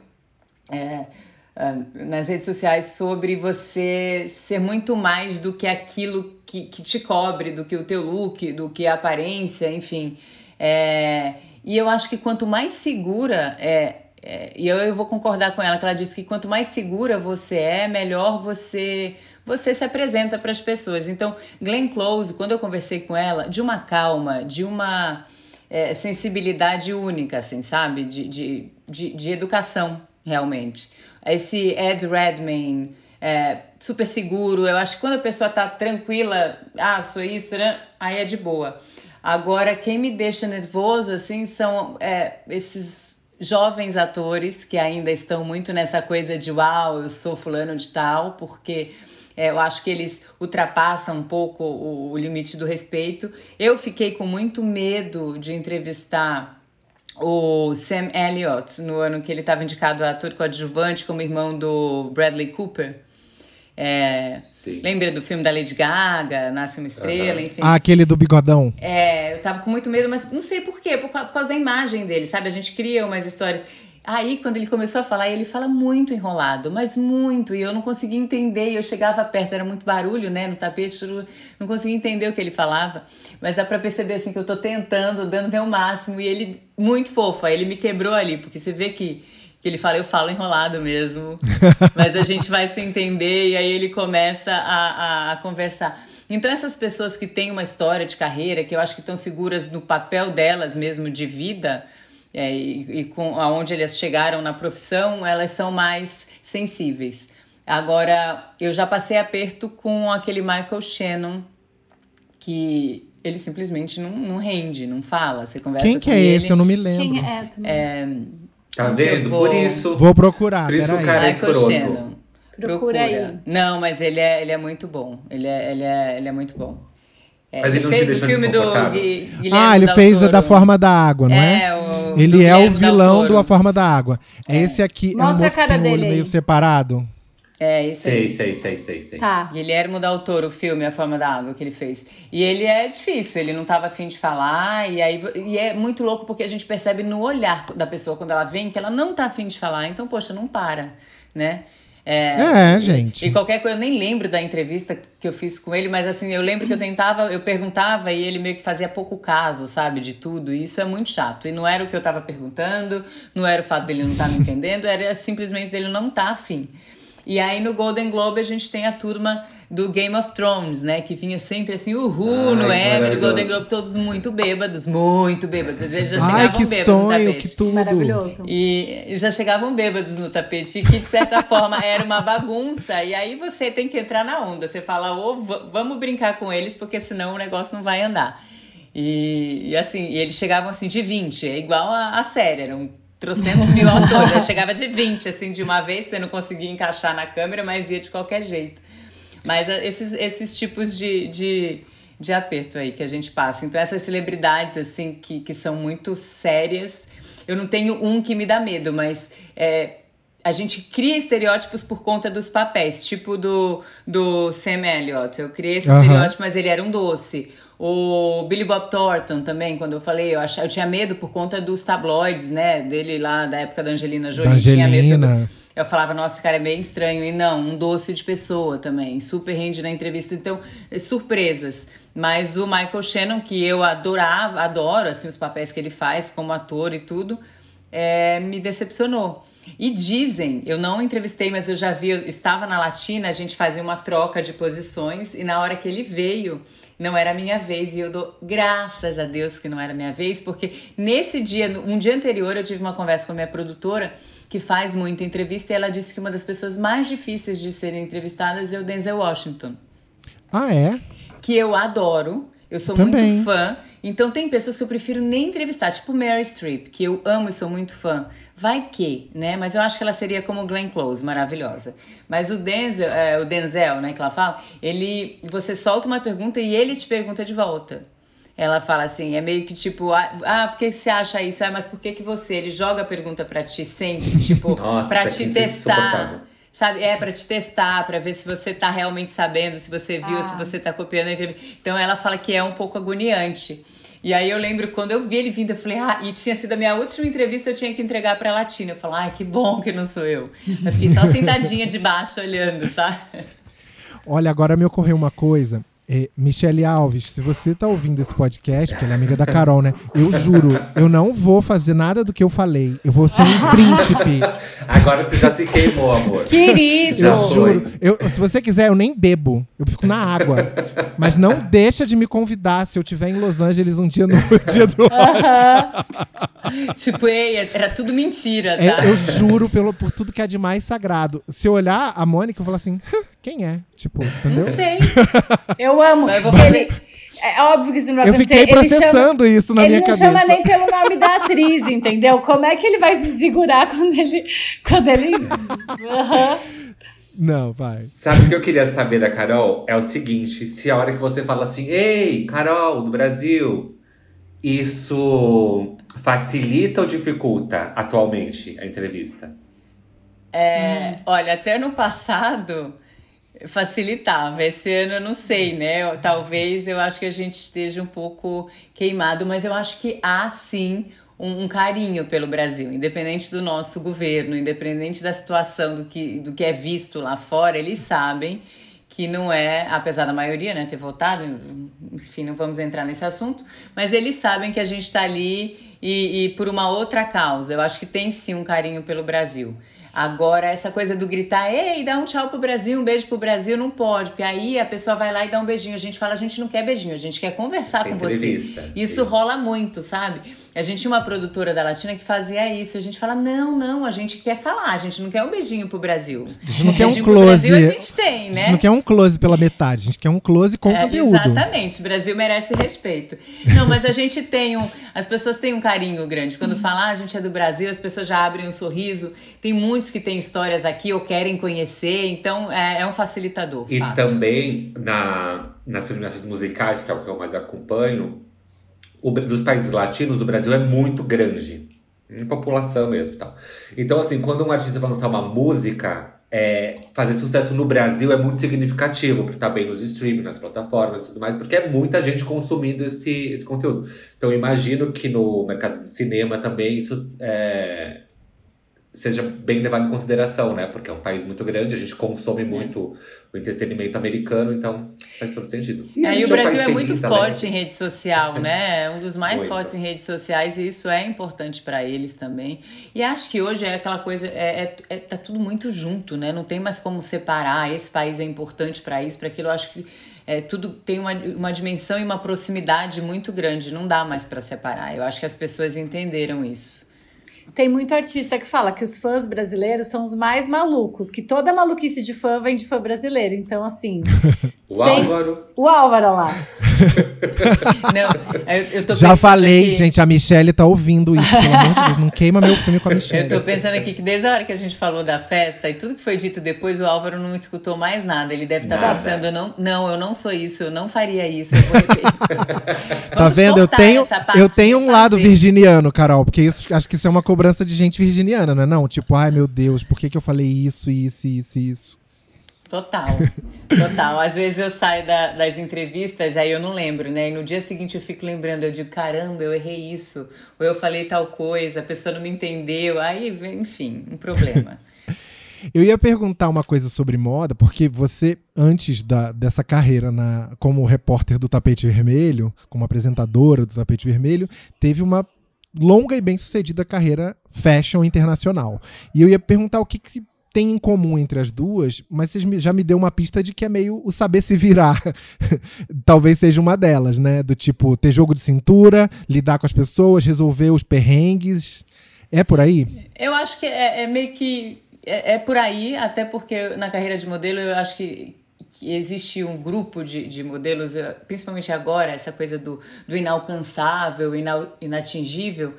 é, é, nas redes sociais sobre você ser muito mais do que aquilo que, que te cobre, do que o teu look, do que a aparência, enfim. É, e eu acho que quanto mais segura é, é, e eu, eu vou concordar com ela, que ela disse que quanto mais segura você é, melhor você você se apresenta para as pessoas. Então, Glenn Close, quando eu conversei com ela, de uma calma, de uma é, sensibilidade única, assim, sabe? De, de, de, de educação, realmente. Esse Ed Redmayne, é, super seguro, eu acho que quando a pessoa tá tranquila, ah, sou isso, né? aí é de boa. Agora, quem me deixa nervoso, assim, são é, esses jovens atores que ainda estão muito nessa coisa de uau, eu sou fulano de tal, porque é, eu acho que eles ultrapassam um pouco o, o limite do respeito. Eu fiquei com muito medo de entrevistar o Sam Elliott no ano que ele estava indicado a ator coadjuvante como irmão do Bradley Cooper. É, lembra do filme da Lady Gaga, Nasce uma Estrela, enfim. Ah, aquele do bigodão. É, eu tava com muito medo, mas não sei por quê, por, por causa da imagem dele, sabe? A gente cria umas histórias. Aí, quando ele começou a falar, ele fala muito enrolado, mas muito, e eu não conseguia entender, e eu chegava perto, era muito barulho, né, no tapete, não conseguia entender o que ele falava, mas dá pra perceber, assim, que eu tô tentando, dando meu máximo, e ele, muito fofo, aí ele me quebrou ali, porque você vê que, que ele fala, eu falo enrolado mesmo, mas a gente vai se entender, e aí ele começa a, a, a conversar. Então, essas pessoas que têm uma história de carreira, que eu acho que estão seguras no papel delas mesmo de vida, é, e, e com aonde elas chegaram na profissão, elas são mais sensíveis. Agora, eu já passei aperto com aquele Michael Shannon, que ele simplesmente não, não rende, não fala. Você conversa Quem com que é ele. esse? Eu não me lembro. Quem é? também. Tá vendo? vou- Por isso. Vou procurar, Por isso que o cara é escroto. Shannon. Procura aí. Não, mas ele é, ele é muito bom. Ele é, ele é, ele é muito bom. É, Mas ele te fez o filme do Guilherme Ah, ele fez a da forma da água, não é? É, o Ele é o vilão do A Forma da Água. É esse aqui, é um Mostra moço que tem o olho dele meio aí. separado. É, isso aí. Sei, sei, sei, sei, sei. Tá. Guilherme Del Toro, o filme A Forma da Água que ele fez. E ele é difícil, ele não tava afim de falar, e aí e é muito louco porque a gente percebe no olhar da pessoa quando ela vem que ela não tá afim de falar, então, poxa, não para, né? É, gente. E qualquer coisa, eu nem lembro da entrevista que eu fiz com ele, mas assim, eu lembro que eu tentava, eu perguntava e ele meio que fazia pouco caso, sabe, de tudo. E isso é muito chato. E não era o que eu tava perguntando, não era o fato dele não estar me entendendo, era simplesmente dele não estar afim. E aí no Golden Globe a gente tem a turma do Game of Thrones, né? Que vinha sempre assim, uhul, Ai, no Emmy, no. Golden Globe, todos muito bêbados, muito bêbados. Eles já Ai, chegavam que bêbados no sonho, tapete. que tudo. Maravilhoso. E já chegavam bêbados no tapete, que de certa forma era uma bagunça. E aí você tem que entrar na onda. Você fala, ô, v- vamos brincar com eles, porque senão o negócio não vai andar. E, e assim, e eles chegavam assim de 20, é igual a, a série, eram trocentos mil autores. Já chegava de 20, assim, de uma vez, você não conseguia encaixar na câmera, mas ia de qualquer jeito. Mas ah, esses, esses tipos de, de, de aperto aí que a gente passa. Então, essas celebridades, assim, que, que são muito sérias. Eu não tenho um que me dá medo, mas é, a gente cria estereótipos por conta dos papéis. Tipo do, do Sam Elliott. Eu criei esse Aham. estereótipo, mas ele era um doce. O Billy Bob Thornton também, quando eu falei, eu, ach, eu tinha medo por conta dos tabloides, né? Dele lá da época da Angelina Jolie. Da Tinha medo Angelina. Eu falava, nossa, cara é meio estranho. E não, um doce de pessoa também. Super rende na entrevista. Então, eh, surpresas. Mas o Michael Shannon, que eu adorava, adoro assim, os papéis que ele faz como ator e tudo, eh, me decepcionou. E dizem, eu não entrevistei, mas eu já vi, eu estava na Latina, a gente fazia uma troca de posições, e na hora que ele veio, não era a minha vez, e eu dou graças a Deus que não era a minha vez, porque nesse dia, um dia anterior, eu tive uma conversa com a minha produtora, que faz muita entrevista, e ela disse que uma das pessoas mais difíceis de serem entrevistadas é o Denzel Washington Ah, é? que eu adoro. Eu sou Também. muito fã. Então tem pessoas que eu prefiro nem entrevistar, tipo Mary Streep, que eu amo e sou muito fã. Vai que, né? Mas eu acho que ela seria como Glenn Close, maravilhosa. Mas o Denzel, é, o Denzel, né, que ela fala, ele, você solta uma pergunta e ele te pergunta de volta. Ela fala assim, é meio que tipo, ah, ah, por que você acha isso? Ah, mas por que que você? Ele joga a pergunta pra ti sempre, tipo, Nossa, pra que te testar. Sabe, é pra te testar, pra ver se você tá realmente sabendo, se você viu, Ah. se você tá copiando a entrevista. Então ela fala que é um pouco agoniante. E aí eu lembro quando eu vi ele vindo, eu falei, ah, e tinha sido a minha última entrevista, eu tinha que entregar pra Latina. Eu falei, ai, que bom que não sou eu. Eu fiquei só sentadinha de baixo olhando, sabe? Olha, agora me ocorreu uma coisa. É, Michele Alves, se você tá ouvindo esse podcast, porque ela é amiga da Carol, né? Eu juro, eu não vou fazer nada do que eu falei. Eu vou ser um príncipe. Agora você já se queimou, amor. Querido! Já Eu foi. juro. Eu, se você quiser, eu nem bebo. Eu fico na água. Mas não deixa de me convidar se eu estiver em Los Angeles um dia no dia do tipo, ei, era tudo mentira, tá? É, eu juro pelo, por tudo que é de mais sagrado. Se eu olhar a Mônica, eu vou falar assim, "Hã, quem é? Tipo, entendeu? Não sei. Eu amo. Eu Ele- É óbvio que isso não vai Eu acontecer. fiquei Ele chama- processando isso na ele minha não cabeça. chama nem pelo nome da atriz, entendeu? Como é que ele vai se segurar quando ele. Quando ele. Não, vai. Sabe o que eu queria saber da Carol? É o seguinte: se a hora que você fala assim, ei, Carol, do Brasil, isso facilita ou dificulta atualmente a entrevista? É, Olha, até no passado facilitava. Esse ano eu não sei, né? Talvez eu acho que a gente esteja um pouco queimado, mas eu acho que há sim um, um carinho pelo Brasil, independente do nosso governo, independente da situação do que, do que é visto lá fora, eles sabem que não é, apesar da maioria né, ter votado, enfim, não vamos entrar nesse assunto, mas eles sabem que a gente está ali e, e por uma outra causa. Eu acho que tem sim um carinho pelo Brasil. Agora, essa coisa do gritar, ei, dá um tchau pro Brasil, um beijo pro Brasil, não pode, porque aí a pessoa vai lá e dá um beijinho. A gente fala, a gente não quer beijinho, a gente quer conversar com você. Isso Isso. rola muito, sabe? A gente tinha uma produtora da Latina que fazia isso. A gente fala, não, não, a gente quer falar, a gente não quer um beijinho pro Brasil. A gente não quer um close. Brasil a gente tem, A né? gente não quer um close pela metade, a gente quer um close com É, conteúdo. Exatamente, o Brasil merece respeito. Não, mas a gente tem um. As pessoas têm um carinho grande. Quando falam, ah, a gente é do Brasil, as pessoas já abrem um sorriso. Tem muitos que têm histórias aqui ou querem conhecer, então é, é um facilitador. E fato. também na, nas premiações musicais, que é o que eu mais acompanho, o, dos países latinos, o Brasil é muito grande. Em população mesmo tal. Então, assim, quando um artista vai lançar uma música, é, fazer sucesso no Brasil é muito significativo, porque tá bem nos streaming, nas plataformas e tudo mais, porque é muita gente consumindo esse, esse conteúdo. Então, eu imagino que no mercado de cinema também isso é, seja bem levado em consideração, né? Porque é um país muito grande, a gente consome muito o entretenimento americano, então faz todo sentido. E, é, e o Brasil é muito também. forte em rede social, né? É um dos mais muito. fortes em redes sociais e isso é importante para eles também. E acho que hoje é aquela coisa, é, é, é, tá tudo muito junto, né? Não tem mais como separar, esse país é importante para isso, para aquilo. Eu acho que é, tudo tem uma, uma dimensão e uma proximidade muito grande, não dá mais para separar. Eu acho que as pessoas entenderam isso. Tem muito artista que fala que os fãs brasileiros são os mais malucos, que toda maluquice de fã vem de fã brasileiro. Então, assim. o sem... Álvaro. O Álvaro lá. não, eu, eu Já falei, aqui... gente, a Michelle tá ouvindo isso, pelo amor de Deus, não queima meu filme com a Michelle. Eu tô pensando aqui que desde a hora que a gente falou da festa e tudo que foi dito depois, o Álvaro não escutou mais nada. Ele deve estar tá pensando, não, não, eu não sou isso, eu não faria isso. Eu vou... tá vendo? Eu tenho, eu tenho um lado virginiano, Carol, porque isso, acho que isso é uma cobrança de gente virginiana, né? Não, tipo, ai meu Deus, por que, que eu falei isso, isso, isso, isso? Total, total. Às vezes eu saio da, das entrevistas, aí eu não lembro, né? E no dia seguinte eu fico lembrando, eu digo, caramba, eu errei isso, ou eu falei tal coisa, a pessoa não me entendeu, aí, enfim, um problema. eu ia perguntar uma coisa sobre moda, porque você, antes da, dessa carreira na, como repórter do Tapete Vermelho, como apresentadora do Tapete Vermelho, teve uma longa e bem sucedida carreira fashion internacional. E eu ia perguntar o que, que tem em comum entre as duas, mas você já me deu uma pista de que é meio o saber se virar. Talvez seja uma delas, né? Do tipo, ter jogo de cintura, lidar com as pessoas, resolver os perrengues. É por aí? Eu acho que é, é meio que. É, é, por aí, até porque na carreira de modelo eu acho que, que existe um grupo de, de modelos, eh, principalmente agora, essa coisa do, do inalcançável, inatingível,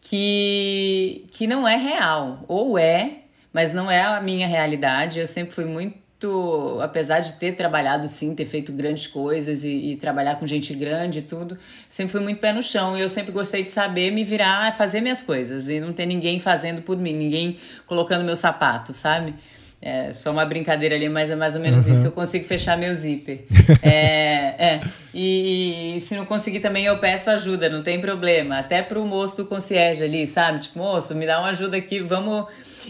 que, que não é real. Ou é, mas não é a minha realidade. Eu sempre fui muito, apesar de ter trabalhado sim, ter feito grandes coisas e, e, trabalhar com gente grande e tudo, sempre fui muito pé no chão e eu sempre gostei de saber me virar, fazer minhas coisas e não ter ninguém fazendo por mim, ninguém colocando meu sapato, sabe? É só uma brincadeira ali, mas é mais ou menos uhum. isso. Eu consigo fechar meu zíper. é, é. E, e, se não conseguir também, eu peço ajuda, não tem problema. Até pro moço do concierge ali, sabe? Tipo, moço, me dá uma ajuda aqui, vamos.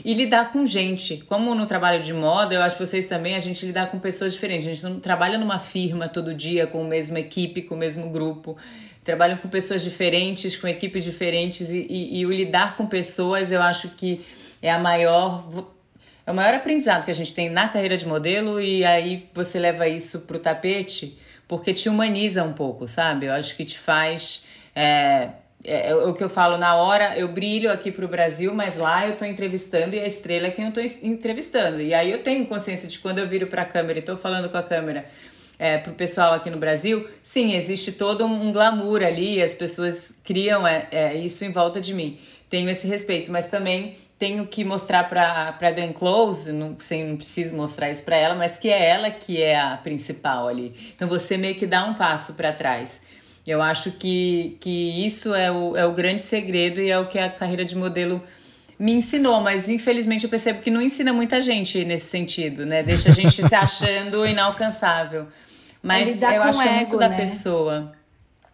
E lidar com gente. Como no trabalho de moda, eu acho que vocês também, a gente lidar com pessoas diferentes. A gente não trabalha numa firma todo dia com a mesma equipe, com o mesmo grupo. Trabalham com pessoas diferentes, com equipes diferentes. E, e, e o lidar com pessoas, eu acho que é a maior é o maior aprendizado que a gente tem na carreira de modelo e aí você leva isso pro tapete porque te humaniza um pouco, sabe? Eu acho que te faz. É, é, é o que eu falo na hora, eu brilho aqui pro Brasil, mas lá eu tô entrevistando e a estrela é quem eu tô entrevistando. E aí eu tenho consciência de quando eu viro pra câmera e tô falando com a câmera é, pro pessoal aqui no Brasil, sim, existe todo um glamour ali, as pessoas criam é, é, isso em volta de mim tenho esse respeito, mas também tenho que mostrar para a Glenn Close, não, sem, não preciso mostrar isso para ela, mas que é ela que é a principal ali. Então você meio que dá um passo para trás. Eu acho que, que isso é o, é o grande segredo e é o que a carreira de modelo me ensinou, mas infelizmente eu percebo que não ensina muita gente nesse sentido, né? Deixa a gente se achando inalcançável. Mas eu acho que é muito da né? pessoa.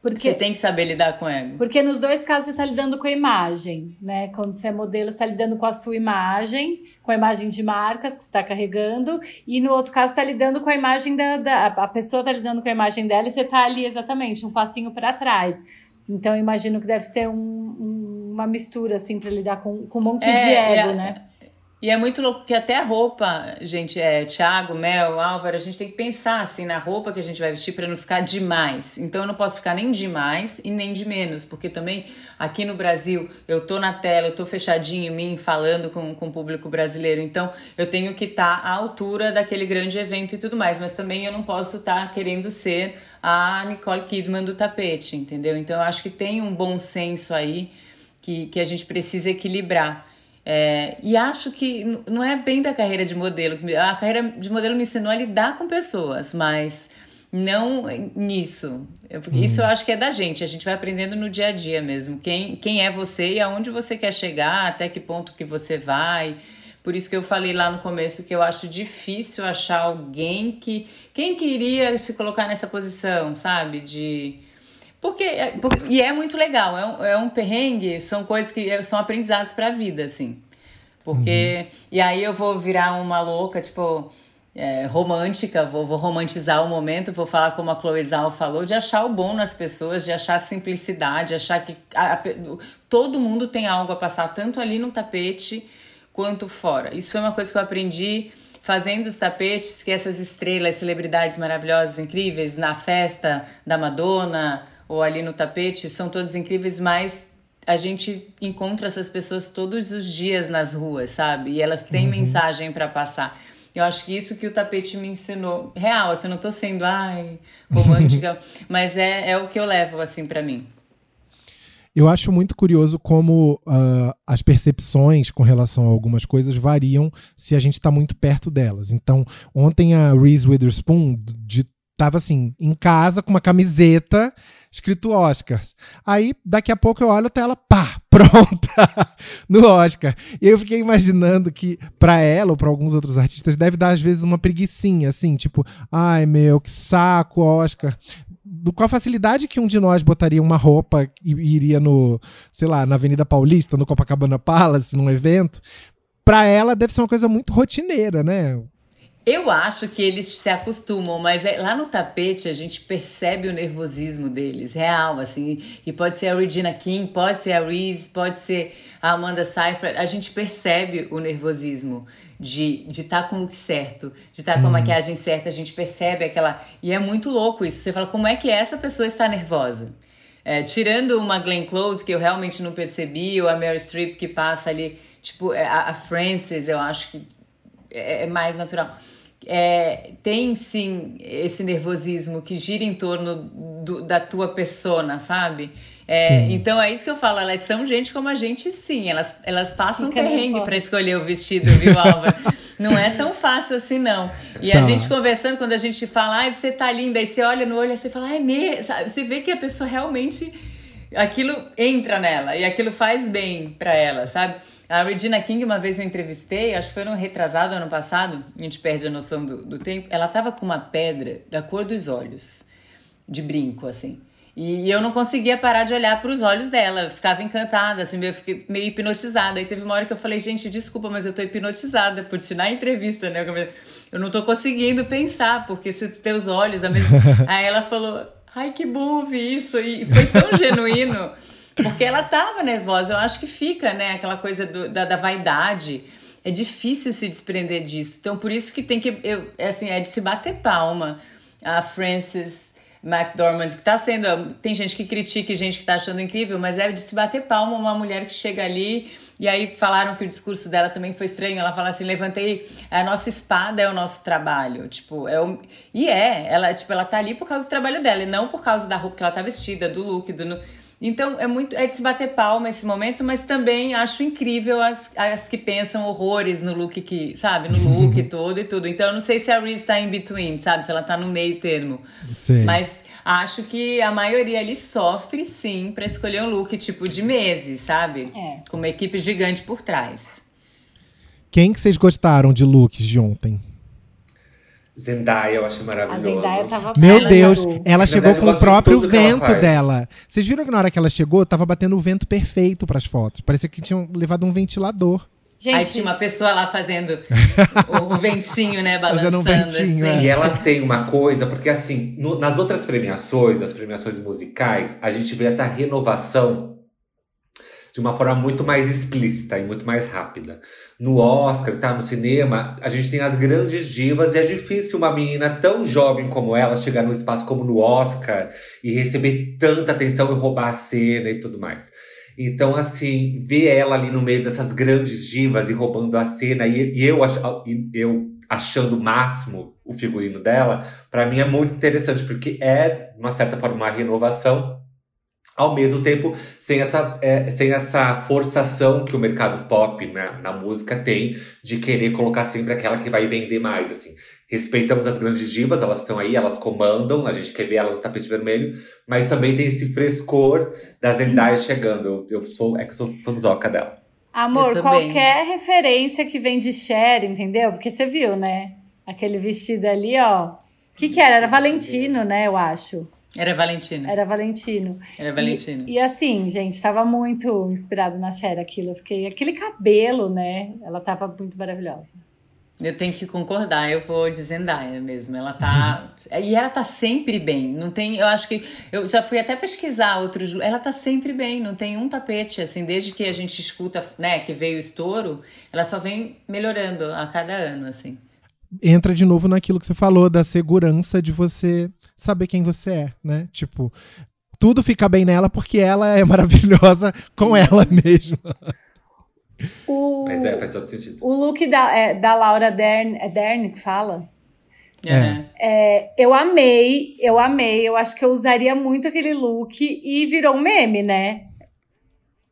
Porque, você tem que saber lidar com ego. Porque nos dois casos você está lidando com a imagem, né? Quando você é modelo, você está lidando com a sua imagem, com a imagem de marcas que você está carregando, e no outro caso, você está lidando com a imagem da, da. A pessoa está lidando com a imagem dela e você está ali exatamente, um passinho para trás. Então, eu imagino que deve ser um, um, uma mistura, assim, para lidar com, com um monte é, de ego, é, né? E é muito louco que até a roupa, gente, é Thiago, Mel, Álvaro, a gente tem que pensar assim na roupa que a gente vai vestir para não ficar demais. Então eu não posso ficar nem demais e nem de menos, porque também aqui no Brasil eu tô na tela, eu tô fechadinho em mim falando com, com o público brasileiro. Então eu tenho que estar tá à altura daquele grande evento e tudo mais, mas também eu não posso estar tá querendo ser a Nicole Kidman do tapete, entendeu? Então eu acho que tem um bom senso aí que, que a gente precisa equilibrar. É, e acho que não é bem da carreira de modelo. A carreira de modelo me ensinou a lidar com pessoas, mas não nisso. Porque Isso eu acho que é da gente. A gente vai aprendendo no dia a dia mesmo. Quem, quem é você e aonde você quer chegar, até que ponto que você vai. Por isso que eu falei lá no começo que eu acho difícil achar alguém que. Quem queria se colocar nessa posição, sabe? De. Porque, é, porque e é muito legal, é um, é um perrengue, são coisas que é, são aprendizados para a vida, assim. Porque. Uhum. E aí eu vou virar uma louca, tipo. É, romântica, vou, vou romantizar o momento, vou falar como a Chloe falou, de achar o bom nas pessoas, de achar simplicidade, achar que a, a, todo mundo tem algo a passar, tanto ali no tapete quanto fora. Isso foi uma coisa que eu aprendi fazendo os tapetes, que essas estrelas, celebridades maravilhosas, incríveis, na festa da Madonna ou ali no tapete, são todos incríveis, mas a gente encontra essas pessoas todos os dias nas ruas, sabe? E elas têm uhum. mensagem para passar. Eu acho que isso que o tapete me ensinou. Real, assim, eu não tô sendo, ai, romântica, mas é, é o que eu levo, assim, para mim. Eu acho muito curioso como uh, as percepções com relação a algumas coisas variam se a gente está muito perto delas. Então, ontem a Reese Witherspoon de, tava assim, em casa com uma camiseta escrito Oscars. Aí, daqui a pouco eu olho até ela, pá, pronta no Oscar. E eu fiquei imaginando que para ela ou para alguns outros artistas deve dar às vezes uma preguiçinha, assim, tipo, ai meu, que saco, Oscar do, com a facilidade que um de nós botaria uma roupa e iria no, sei lá, na Avenida Paulista, no Copacabana Palace, num evento, para ela deve ser uma coisa muito rotineira, né? Eu acho que eles se acostumam, mas é, lá no tapete a gente percebe o nervosismo deles, real, assim. E pode ser a Regina King, pode ser a Reese, pode ser a Amanda Seyfried. A gente percebe o nervosismo de estar de tá com o look certo, de estar tá com a uhum. maquiagem certa, a gente percebe aquela. E é muito louco isso. Você fala, como é que essa pessoa está nervosa? É, tirando uma Glenn Close, que eu realmente não percebi, ou a Mary Streep que passa ali, tipo, é, a, a Frances, eu acho que é, é mais natural. É, tem sim esse nervosismo que gira em torno do, da tua persona, sabe? É, então é isso que eu falo, elas são gente como a gente, sim. Elas, elas passam Fica perrengue para escolher o vestido, viu, Álvaro? não é tão fácil assim, não. E tá. a gente conversando, quando a gente fala, ai, você tá linda, aí você olha no olho e você fala, ai, me... Sabe? você vê que a pessoa realmente. Aquilo entra nela e aquilo faz bem para ela, sabe? A Regina King, uma vez eu entrevistei, acho que foi no retrasado ano passado, a gente perde a noção do, do tempo. Ela tava com uma pedra da cor dos olhos, de brinco, assim. E eu não conseguia parar de olhar para os olhos dela, eu ficava encantada, assim, eu fiquei meio hipnotizada. Aí teve uma hora que eu falei, gente, desculpa, mas eu tô hipnotizada por te dar entrevista, né? Eu não tô conseguindo pensar, porque se teus olhos. A mesma... Aí ela falou, ai, que bom ouvir isso. E foi tão genuíno, porque ela tava nervosa. Eu acho que fica, né, aquela coisa do, da, da vaidade. É difícil se desprender disso. Então, por isso que tem que. Eu, é assim, é de se bater palma. A Frances McDormand, que está sendo. Tem gente que critica e gente que está achando incrível, mas é de se bater palma uma mulher que chega ali. E aí falaram que o discurso dela também foi estranho. Ela fala assim: levantei, a nossa espada é o nosso trabalho. Tipo, é o... E é, ela, tipo, ela tá ali por causa do trabalho dela, e não por causa da roupa que ela tá vestida, do look, do. Então é muito é de se bater palma esse momento, mas também acho incrível as, as que pensam horrores no look que, sabe, no look todo e tudo. Então eu não sei se a Reese tá in between, sabe, se ela tá no meio termo. Sim. Mas acho que a maioria ali sofre sim para escolher um look tipo de meses, sabe? É. Com uma equipe gigante por trás. Quem que vocês gostaram de looks de ontem? Zendaya, eu achei maravilhoso. Meu ela Deus, ela chegou com o próprio vento dela. Vocês viram que na hora que ela chegou, tava batendo o vento perfeito para as fotos. Parecia que tinham levado um ventilador. Gente. Aí tinha uma pessoa lá fazendo o, o ventinho, né? Balançando. Fazendo um ventinho, assim. é. E ela tem uma coisa, porque assim, no, nas outras premiações, as premiações musicais, a gente vê essa renovação de uma forma muito mais explícita e muito mais rápida. No Oscar, tá? No cinema, a gente tem as grandes divas e é difícil uma menina tão jovem como ela chegar num espaço como no Oscar e receber tanta atenção e roubar a cena e tudo mais. Então, assim, ver ela ali no meio dessas grandes divas e roubando a cena e, e eu, eu achando o máximo o figurino dela, para mim é muito interessante, porque é, de uma certa forma, uma renovação ao mesmo tempo sem essa, é, sem essa forçação que o mercado pop na, na música tem de querer colocar sempre aquela que vai vender mais, assim. Respeitamos as grandes divas, elas estão aí, elas comandam, a gente quer ver elas no tapete vermelho, mas também tem esse frescor da Zendaya chegando. Eu, eu sou, é que sou fanzoca dela. Amor, qualquer referência que vem de Cher, entendeu? Porque você viu, né? Aquele vestido ali, ó. O que, que era? Era Valentino, né? Eu acho. Era Valentino. Era Valentino. Era Valentino. E, e assim, gente, tava muito inspirado na Cher aquilo. Eu fiquei. Aquele cabelo, né? Ela tava muito maravilhosa. Eu tenho que concordar, eu vou de Zendaya mesmo. Ela tá. e ela tá sempre bem. Não tem. Eu acho que. Eu já fui até pesquisar outros. Ela tá sempre bem, não tem um tapete, assim, desde que a gente escuta, né, que veio o estouro, ela só vem melhorando a cada ano, assim. Entra de novo naquilo que você falou, da segurança de você saber quem você é, né? Tipo, tudo fica bem nela porque ela é maravilhosa com ela mesma. O, Mas é, faz todo sentido. O look da, é, da Laura Dern, é Dern que fala? É. É, eu amei, eu amei. Eu acho que eu usaria muito aquele look e virou um meme, né?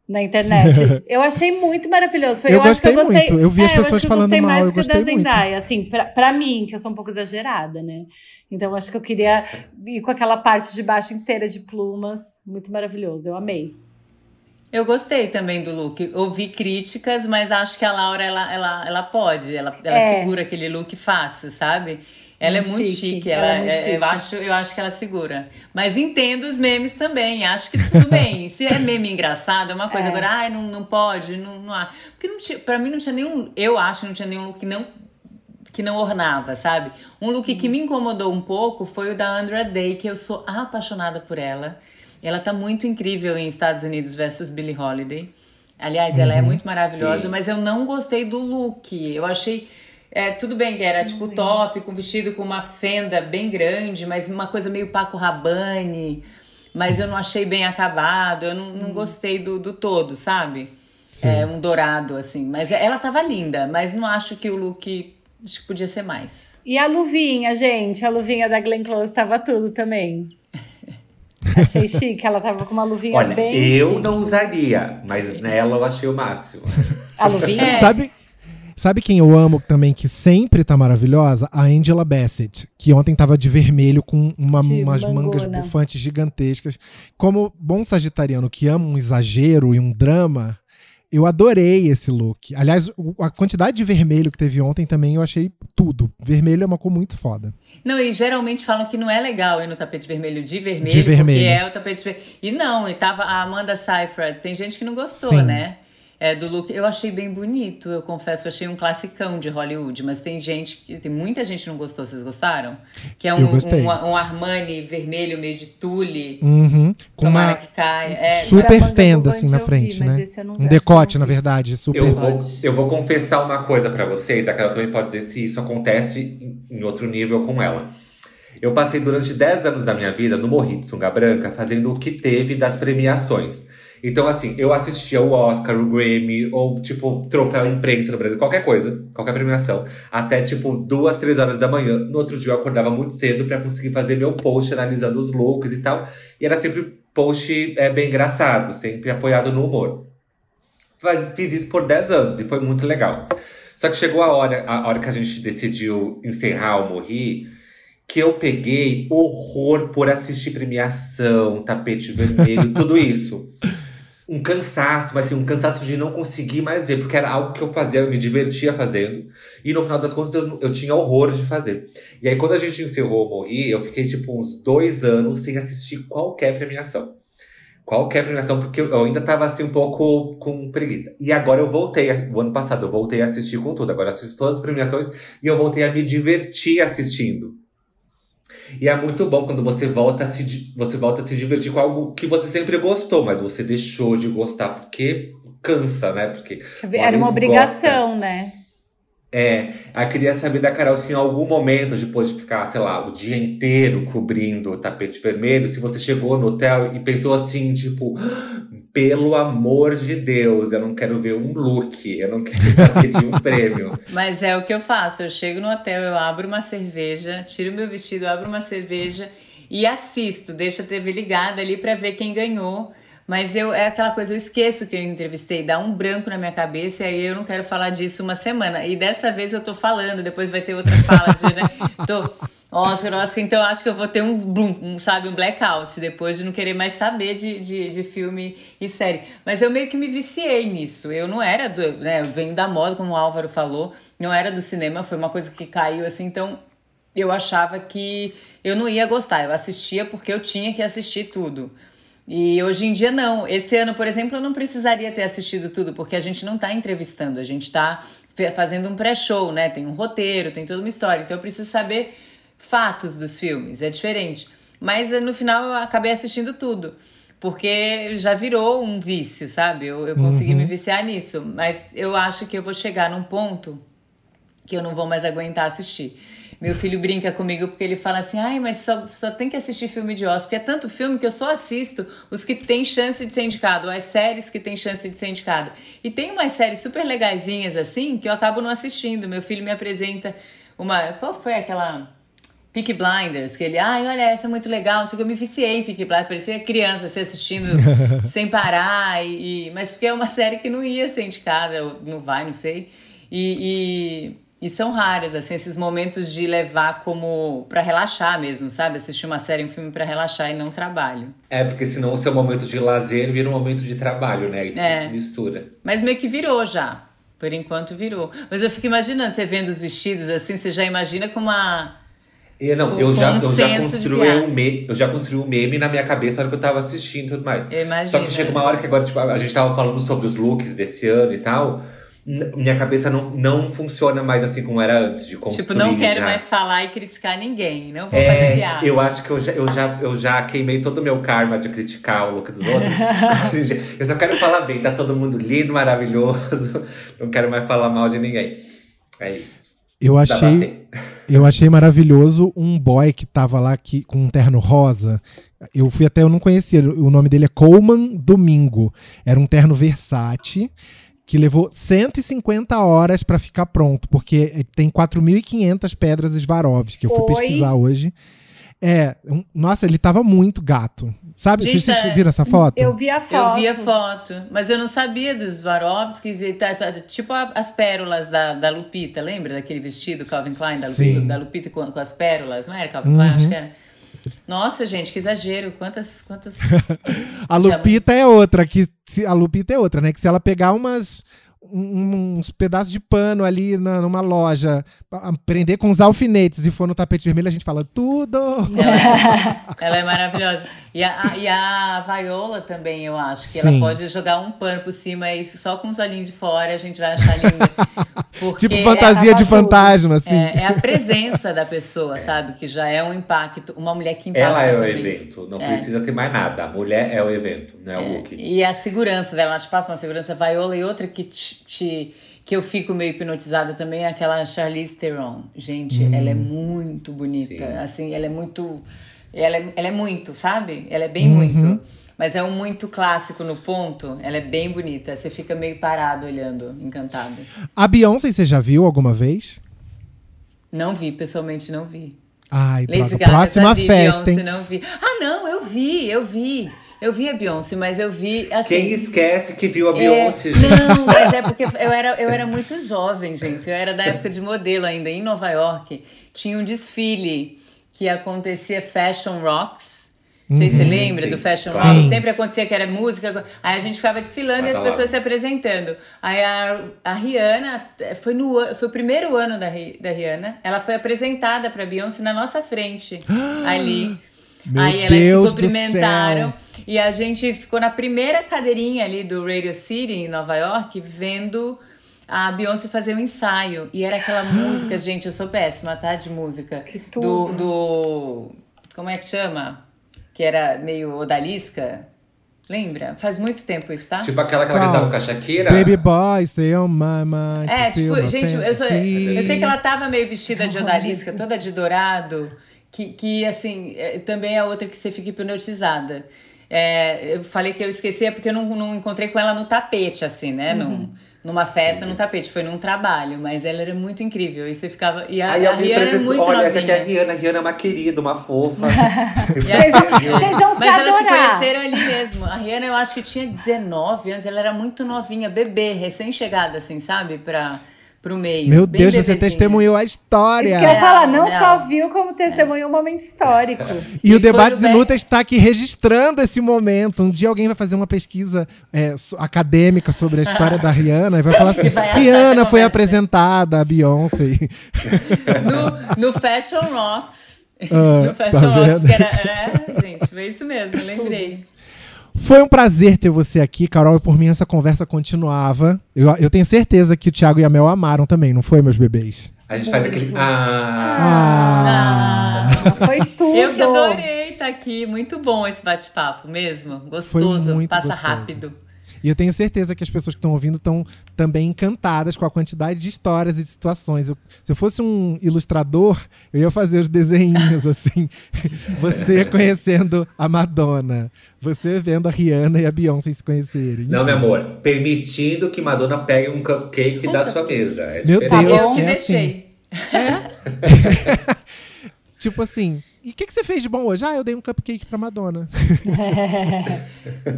Na internet. eu achei muito maravilhoso. Foi, eu, eu gostei acho que eu gostei muito. Eu vi as é, pessoas falando eu mal, mais eu gostei da muito. Zendaya, assim, pra, pra mim, que eu sou um pouco exagerada, né? Então eu acho que eu queria ir com aquela parte de baixo inteira de plumas. Muito maravilhoso, eu amei. Eu gostei também do look. Ouvi críticas, mas acho que a Laura, ela, ela, ela pode. Ela, ela É. segura aquele look fácil, sabe? Ela Muito é muito chique, chique. ela Ela, é muito é- chique. Eu, acho, eu acho que ela segura. Mas entendo os memes também. Acho que tudo bem. Se é meme engraçado, é uma coisa. É. Agora, ai, não, não pode, não, não há. Porque não tinha, pra mim não tinha nenhum. Eu acho que não tinha nenhum look que não que não ornava, sabe? Um look que me incomodou um pouco foi o da Andra Day, que eu sou apaixonada por ela. Ela tá muito incrível em Estados Unidos versus Billie Holiday. Aliás, ela é muito maravilhosa, Sim. mas eu não gostei do look. Eu achei. É, tudo bem que era tipo top, com vestido com uma fenda bem grande, mas uma coisa meio Paco Rabanne. Mas eu não achei bem acabado, eu não, não gostei do, do todo, sabe? É um dourado, assim. Mas ela tava linda, mas não acho que o look. Acho que podia ser mais. E a luvinha, gente? A luvinha da Glenn Close tava tudo também. Achei chique, ela tava com uma luvinha Olha, bem. eu chique. não usaria, mas nela eu achei o máximo. A luvinha? É. Sabe, sabe quem eu amo também, que sempre tá maravilhosa? A Angela Bassett, que ontem tava de vermelho com uma- De umas mangas bufantes gigantescas. Como bom sagitariano que ama um exagero e um drama, eu adorei esse look. Aliás, a quantidade de vermelho que teve ontem também eu achei tudo. Vermelho é uma cor muito foda. Não, e geralmente falam que não é legal ir no tapete vermelho de vermelho, De vermelho. porque é o tapete vermelho. E não, e tava a Amanda Seyfried, tem gente que não gostou, Sim. né? É, do look. Eu achei bem bonito, eu confesso que achei um classicão de Hollywood, mas tem gente que. Tem muita gente que não gostou, vocês gostaram? Que é um, um, um Armani vermelho, meio de tule. Uhum. Com Tomara uma que caia. É, super fenda assim na vi, frente, mas né? Um decote, na vi. verdade, super. Eu vou, eu vou confessar uma coisa pra vocês, a Carol também pode dizer se isso acontece em- em outro nível com ela. Eu passei durante 10 anos da minha vida no Morri de Sunga Branca fazendo o que teve das premiações. Então, assim, eu assistia o Oscar, o Grammy, ou, tipo, troféu imprensa no Brasil, qualquer coisa, qualquer premiação, até, tipo, duas, três horas da manhã. No outro dia eu acordava muito cedo pra conseguir fazer meu post analisando os looks e tal. E era sempre post é, bem engraçado, sempre apoiado no humor. Faz- Fiz isso por 10 anos e foi muito legal. Só que chegou a hora, a hora que a gente decidiu encerrar o Morri, que eu peguei horror por assistir premiação, tapete vermelho, tudo isso. Um cansaço, mas assim, um cansaço de não conseguir mais ver, porque era algo que eu fazia, eu me divertia fazendo. E no final das contas eu, eu tinha horror de fazer. E aí quando a gente encerrou Morri, eu fiquei tipo uns dois anos sem assistir qualquer premiação. Qualquer premiação, porque eu ainda tava assim um pouco com preguiça. E agora eu voltei, o ano passado eu voltei a assistir com tudo. Agora assisto todas as premiações e eu voltei a me divertir assistindo. E é muito bom quando você volta a se, você volta a se divertir com algo que você sempre gostou, mas você deixou de gostar porque cansa, né? Porque Era uma obrigação, né? É, eu queria saber da Carol se em algum momento, depois de ficar, sei lá, o dia inteiro cobrindo o tapete vermelho, se você chegou no hotel e pensou assim, tipo, pelo amor de Deus, eu não quero ver um look, eu não quero saber de um prêmio. Mas é o que eu faço. Eu chego no hotel, eu abro uma cerveja, tiro meu vestido, abro uma cerveja e assisto, deixo a TV ligada ali para ver quem ganhou. Mas eu é aquela coisa, eu esqueço que eu entrevistei, dá um branco na minha cabeça e aí eu não quero falar disso uma semana. E dessa vez eu tô falando, depois vai ter outra fala de, né? Tô, Oscar, Oscar, então acho que eu vou ter uns um, sabe, um blackout depois de não querer mais saber de, de, de, filme e série. Mas eu meio que me viciei nisso. Eu não era do, né, eu venho da moda, como o Álvaro falou, não era do cinema, foi uma coisa que caiu assim, então eu achava que eu não ia gostar. Eu assistia porque eu tinha que assistir tudo. E hoje em dia não. Esse ano, por exemplo, eu não precisaria ter assistido tudo, porque a gente não está entrevistando, a gente está fazendo um pré-show, né? Tem um roteiro, tem toda uma história. Então eu preciso saber fatos dos filmes, é diferente. Mas eh, no final eu acabei assistindo tudo. Porque já virou um vício, sabe? Eu, eu consegui uhum. me viciar nisso. Mas eu acho que eu vou chegar num ponto que eu não vou mais aguentar assistir. Meu filho brinca comigo porque ele fala assim: ai, mas só, só tem que assistir filme de Oscar. Porque é tanto filme que eu só assisto os que têm chance de ser indicado, as séries que têm chance de ser indicado. E tem umas séries super legaisinhas assim que eu acabo não assistindo. Meu filho me apresenta uma. Qual foi aquela. Peak Blinders, que ele, ai, olha, essa é muito legal. Eu me viciei em Peak Blinders, parecia criança, assim, assistindo sem parar. E, e, mas porque é uma série que não ia ser indicada, não vai, não sei. E, e e são raras, assim, esses momentos de levar como para relaxar mesmo, sabe? Assistir uma série, um filme para relaxar e não trabalho. É, porque senão o seu momento de lazer vira um momento de trabalho, né? E tudo é. se mistura. Mas meio que virou já. Por enquanto virou. Mas eu fico imaginando, você vendo os vestidos assim, você já imagina com uma. E, não, eu já, eu já construí um meme, eu já construí um meme na minha cabeça na hora que eu tava assistindo e tudo mais. Eu imagino. Só que chega uma hora que agora, tipo, a gente tava falando sobre os looks desse ano e tal minha cabeça não, não funciona mais assim como era antes de construir. Tipo, não quero já. mais falar e criticar ninguém, não vou é, fazer piada. Eu acho que eu já, eu, já, eu já queimei todo o meu karma de criticar o look dos outros. eu só quero falar bem, tá todo mundo lindo, maravilhoso. Não quero mais falar mal de ninguém. É isso. Eu achei, eu achei maravilhoso um boy que tava lá que, com um terno rosa. Eu fui até, eu não conhecia, o nome dele é Coleman Domingo. Era um terno Versace que levou 150 horas para ficar pronto, porque é, tem 4.500 pedras Swarovski, que eu fui Oi? pesquisar hoje. É, um, nossa, ele tava muito gato. Sabe, Gente, vocês é, viram essa foto? Eu vi a foto. Eu vi a foto, mas eu não sabia dos Swarovskis e tá, tá, tipo as pérolas da, da Lupita, lembra daquele vestido Calvin Klein da, Lupita, da Lupita com, com, as pérolas, não era Calvin uhum. Klein? Acho que era. Nossa, gente, que exagero. Quantas. quantas... a Lupita é outra, que a Lupita é outra, né? Que se ela pegar umas uns pedaços de pano ali na, numa loja, prender com os alfinetes e for no tapete vermelho, a gente fala tudo. É, ela é maravilhosa. E a, e a Viola também, eu acho, que Sim. ela pode jogar um pano por cima e só com os olhinhos de fora a gente vai achar linda. tipo fantasia é de fantasma, assim. É, é, a presença da pessoa, sabe? Que já é um impacto. Uma mulher que impacta. Ela é também. o evento, não é. precisa ter mais nada. A mulher é o evento, não é, o look. E a segurança dela, ela te passa uma segurança Viola e outra que te, te que eu fico meio hipnotizada também é aquela Charlize Theron. Gente, hum, ela é muito bonita. Sim. Assim, ela é muito ela é, ela é muito, sabe? Ela é bem uhum. muito. Mas é um muito clássico no ponto. Ela é bem bonita. Você fica meio parado olhando, encantado. A Beyoncé, você já viu alguma vez? Não vi, pessoalmente não vi. Ai, Lady Gaga, próxima vi, festa, Beyoncé, não vi. Ah, não, eu vi, eu vi. Eu vi a Beyoncé, mas eu vi assim. Quem esquece que viu a Beyoncé? É, não, mas é porque eu era, eu era muito jovem, gente. Eu era da época de modelo ainda, em Nova York. Tinha um desfile que acontecia Fashion Rocks. Não sei se você uhum. lembra sim, do Fashion claro. Rocks. Sempre acontecia que era música. Aí a gente ficava desfilando Vai e as pessoas lá. se apresentando. Aí a, a Rihanna, foi, no, foi o primeiro ano da, da Rihanna. Ela foi apresentada para Beyoncé na nossa frente, ali. Meu Aí elas Deus se cumprimentaram. E a gente ficou na primeira cadeirinha ali do Radio City, em Nova York, vendo a Beyoncé fazer um ensaio. E era aquela música, gente, eu sou péssima, tá? De música. Que tudo. Do, do. Como é que chama? Que era meio odalisca. Lembra? Faz muito tempo isso, tá? Tipo aquela que ela cantava com a Shakira. Baby boy, stay on my mind. É, tipo, gente, eu, sou, eu, sei que ela tava meio vestida de odalisca, toda de dourado. Que, que assim, é, também é outra que você fica hipnotizada. É, eu falei que eu esqueci é porque eu não, não encontrei com ela no tapete, assim, né? Uhum. Numa festa, num tapete, foi num trabalho, mas ela era muito incrível. E você ficava. E a, Aí a Rihanna é muito olha, essa aqui é a novinha. Rihanna. A Rihanna é uma querida, uma fofa. Vocês vão, se Mas elas se adorar. conheceram ali mesmo. A Rihanna, eu acho que tinha 19 anos, ela era muito novinha, bebê, recém-chegada, assim, sabe? Pra, pro meio. Meu Bem Deus, você bebezinha. testemunhou a história. Isso que eu ia falar, não Real, só viu como testemunhou um momento histórico. E, E o Debates Be- Inúteis está aqui registrando esse momento. Um dia alguém vai fazer uma pesquisa é, acadêmica sobre a história da Rihanna e vai falar assim: E vai Rihanna foi apresentada a Beyoncé. No, no Fashion Rocks. Ah, no Fashion tá Rocks, que era. É, gente, foi isso mesmo, eu lembrei. Foi um prazer ter você aqui, Carol, e por mim essa conversa continuava. Eu, eu tenho certeza que o Thiago e a Mel amaram também, não foi, meus bebês? A gente faz aquele. Ah! Ah! Foi tudo. Eu que adorei estar aqui. Muito bom esse bate-papo mesmo. Gostoso, muito passa gostoso. rápido. E eu tenho certeza que as pessoas que estão ouvindo estão também encantadas com a quantidade de histórias e de situações. Eu- se eu fosse um ilustrador, eu ia fazer os desenhinhos assim. Você conhecendo a Madonna. Você vendo a Rihanna e a Beyoncé se conhecerem. Não, meu amor. Permitindo que Madonna pegue um cupcake da sua mesa. É Meu diferente. Deus. Eu que é deixei. Tipo assim, e o que, que você fez de bom hoje? Ah, eu dei um cupcake pra Madonna.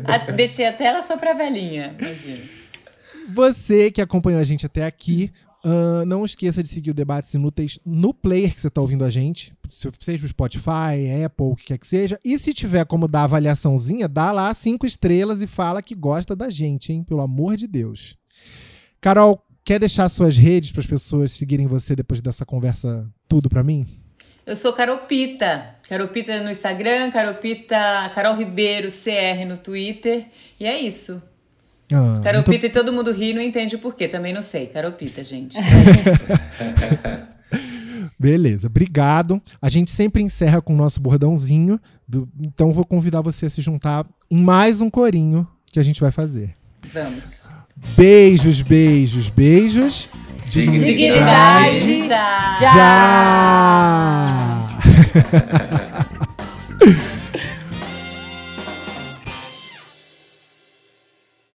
Ah, deixei a tela só pra velhinha, imagina. Você que acompanhou a gente até aqui, ahn, não esqueça de seguir o Debates Inúteis no player que você está ouvindo a gente, se- seja o Spotify, Apple, o que quer que seja. E se tiver como dar avaliaçãozinha, dá lá cinco estrelas e fala que gosta da gente, hein? Pelo amor de Deus. Carol, quer deixar suas redes para as pessoas seguirem você depois dessa conversa tudo para mim? Eu sou Caropita. Caropita no Instagram, Caropita, Carol Ribeiro, CR no Twitter. E é isso. Ah, muito Caropita e todo mundo ri não entende o porquê. Também não sei. Caropita, gente. Beleza, obrigado. A gente sempre encerra com o nosso bordãozinho, do- então vou convidar você a se juntar em mais um corinho que a gente vai fazer. Vamos. Beijos, beijos, beijos. Dignidade. Dignidade. Já. Já!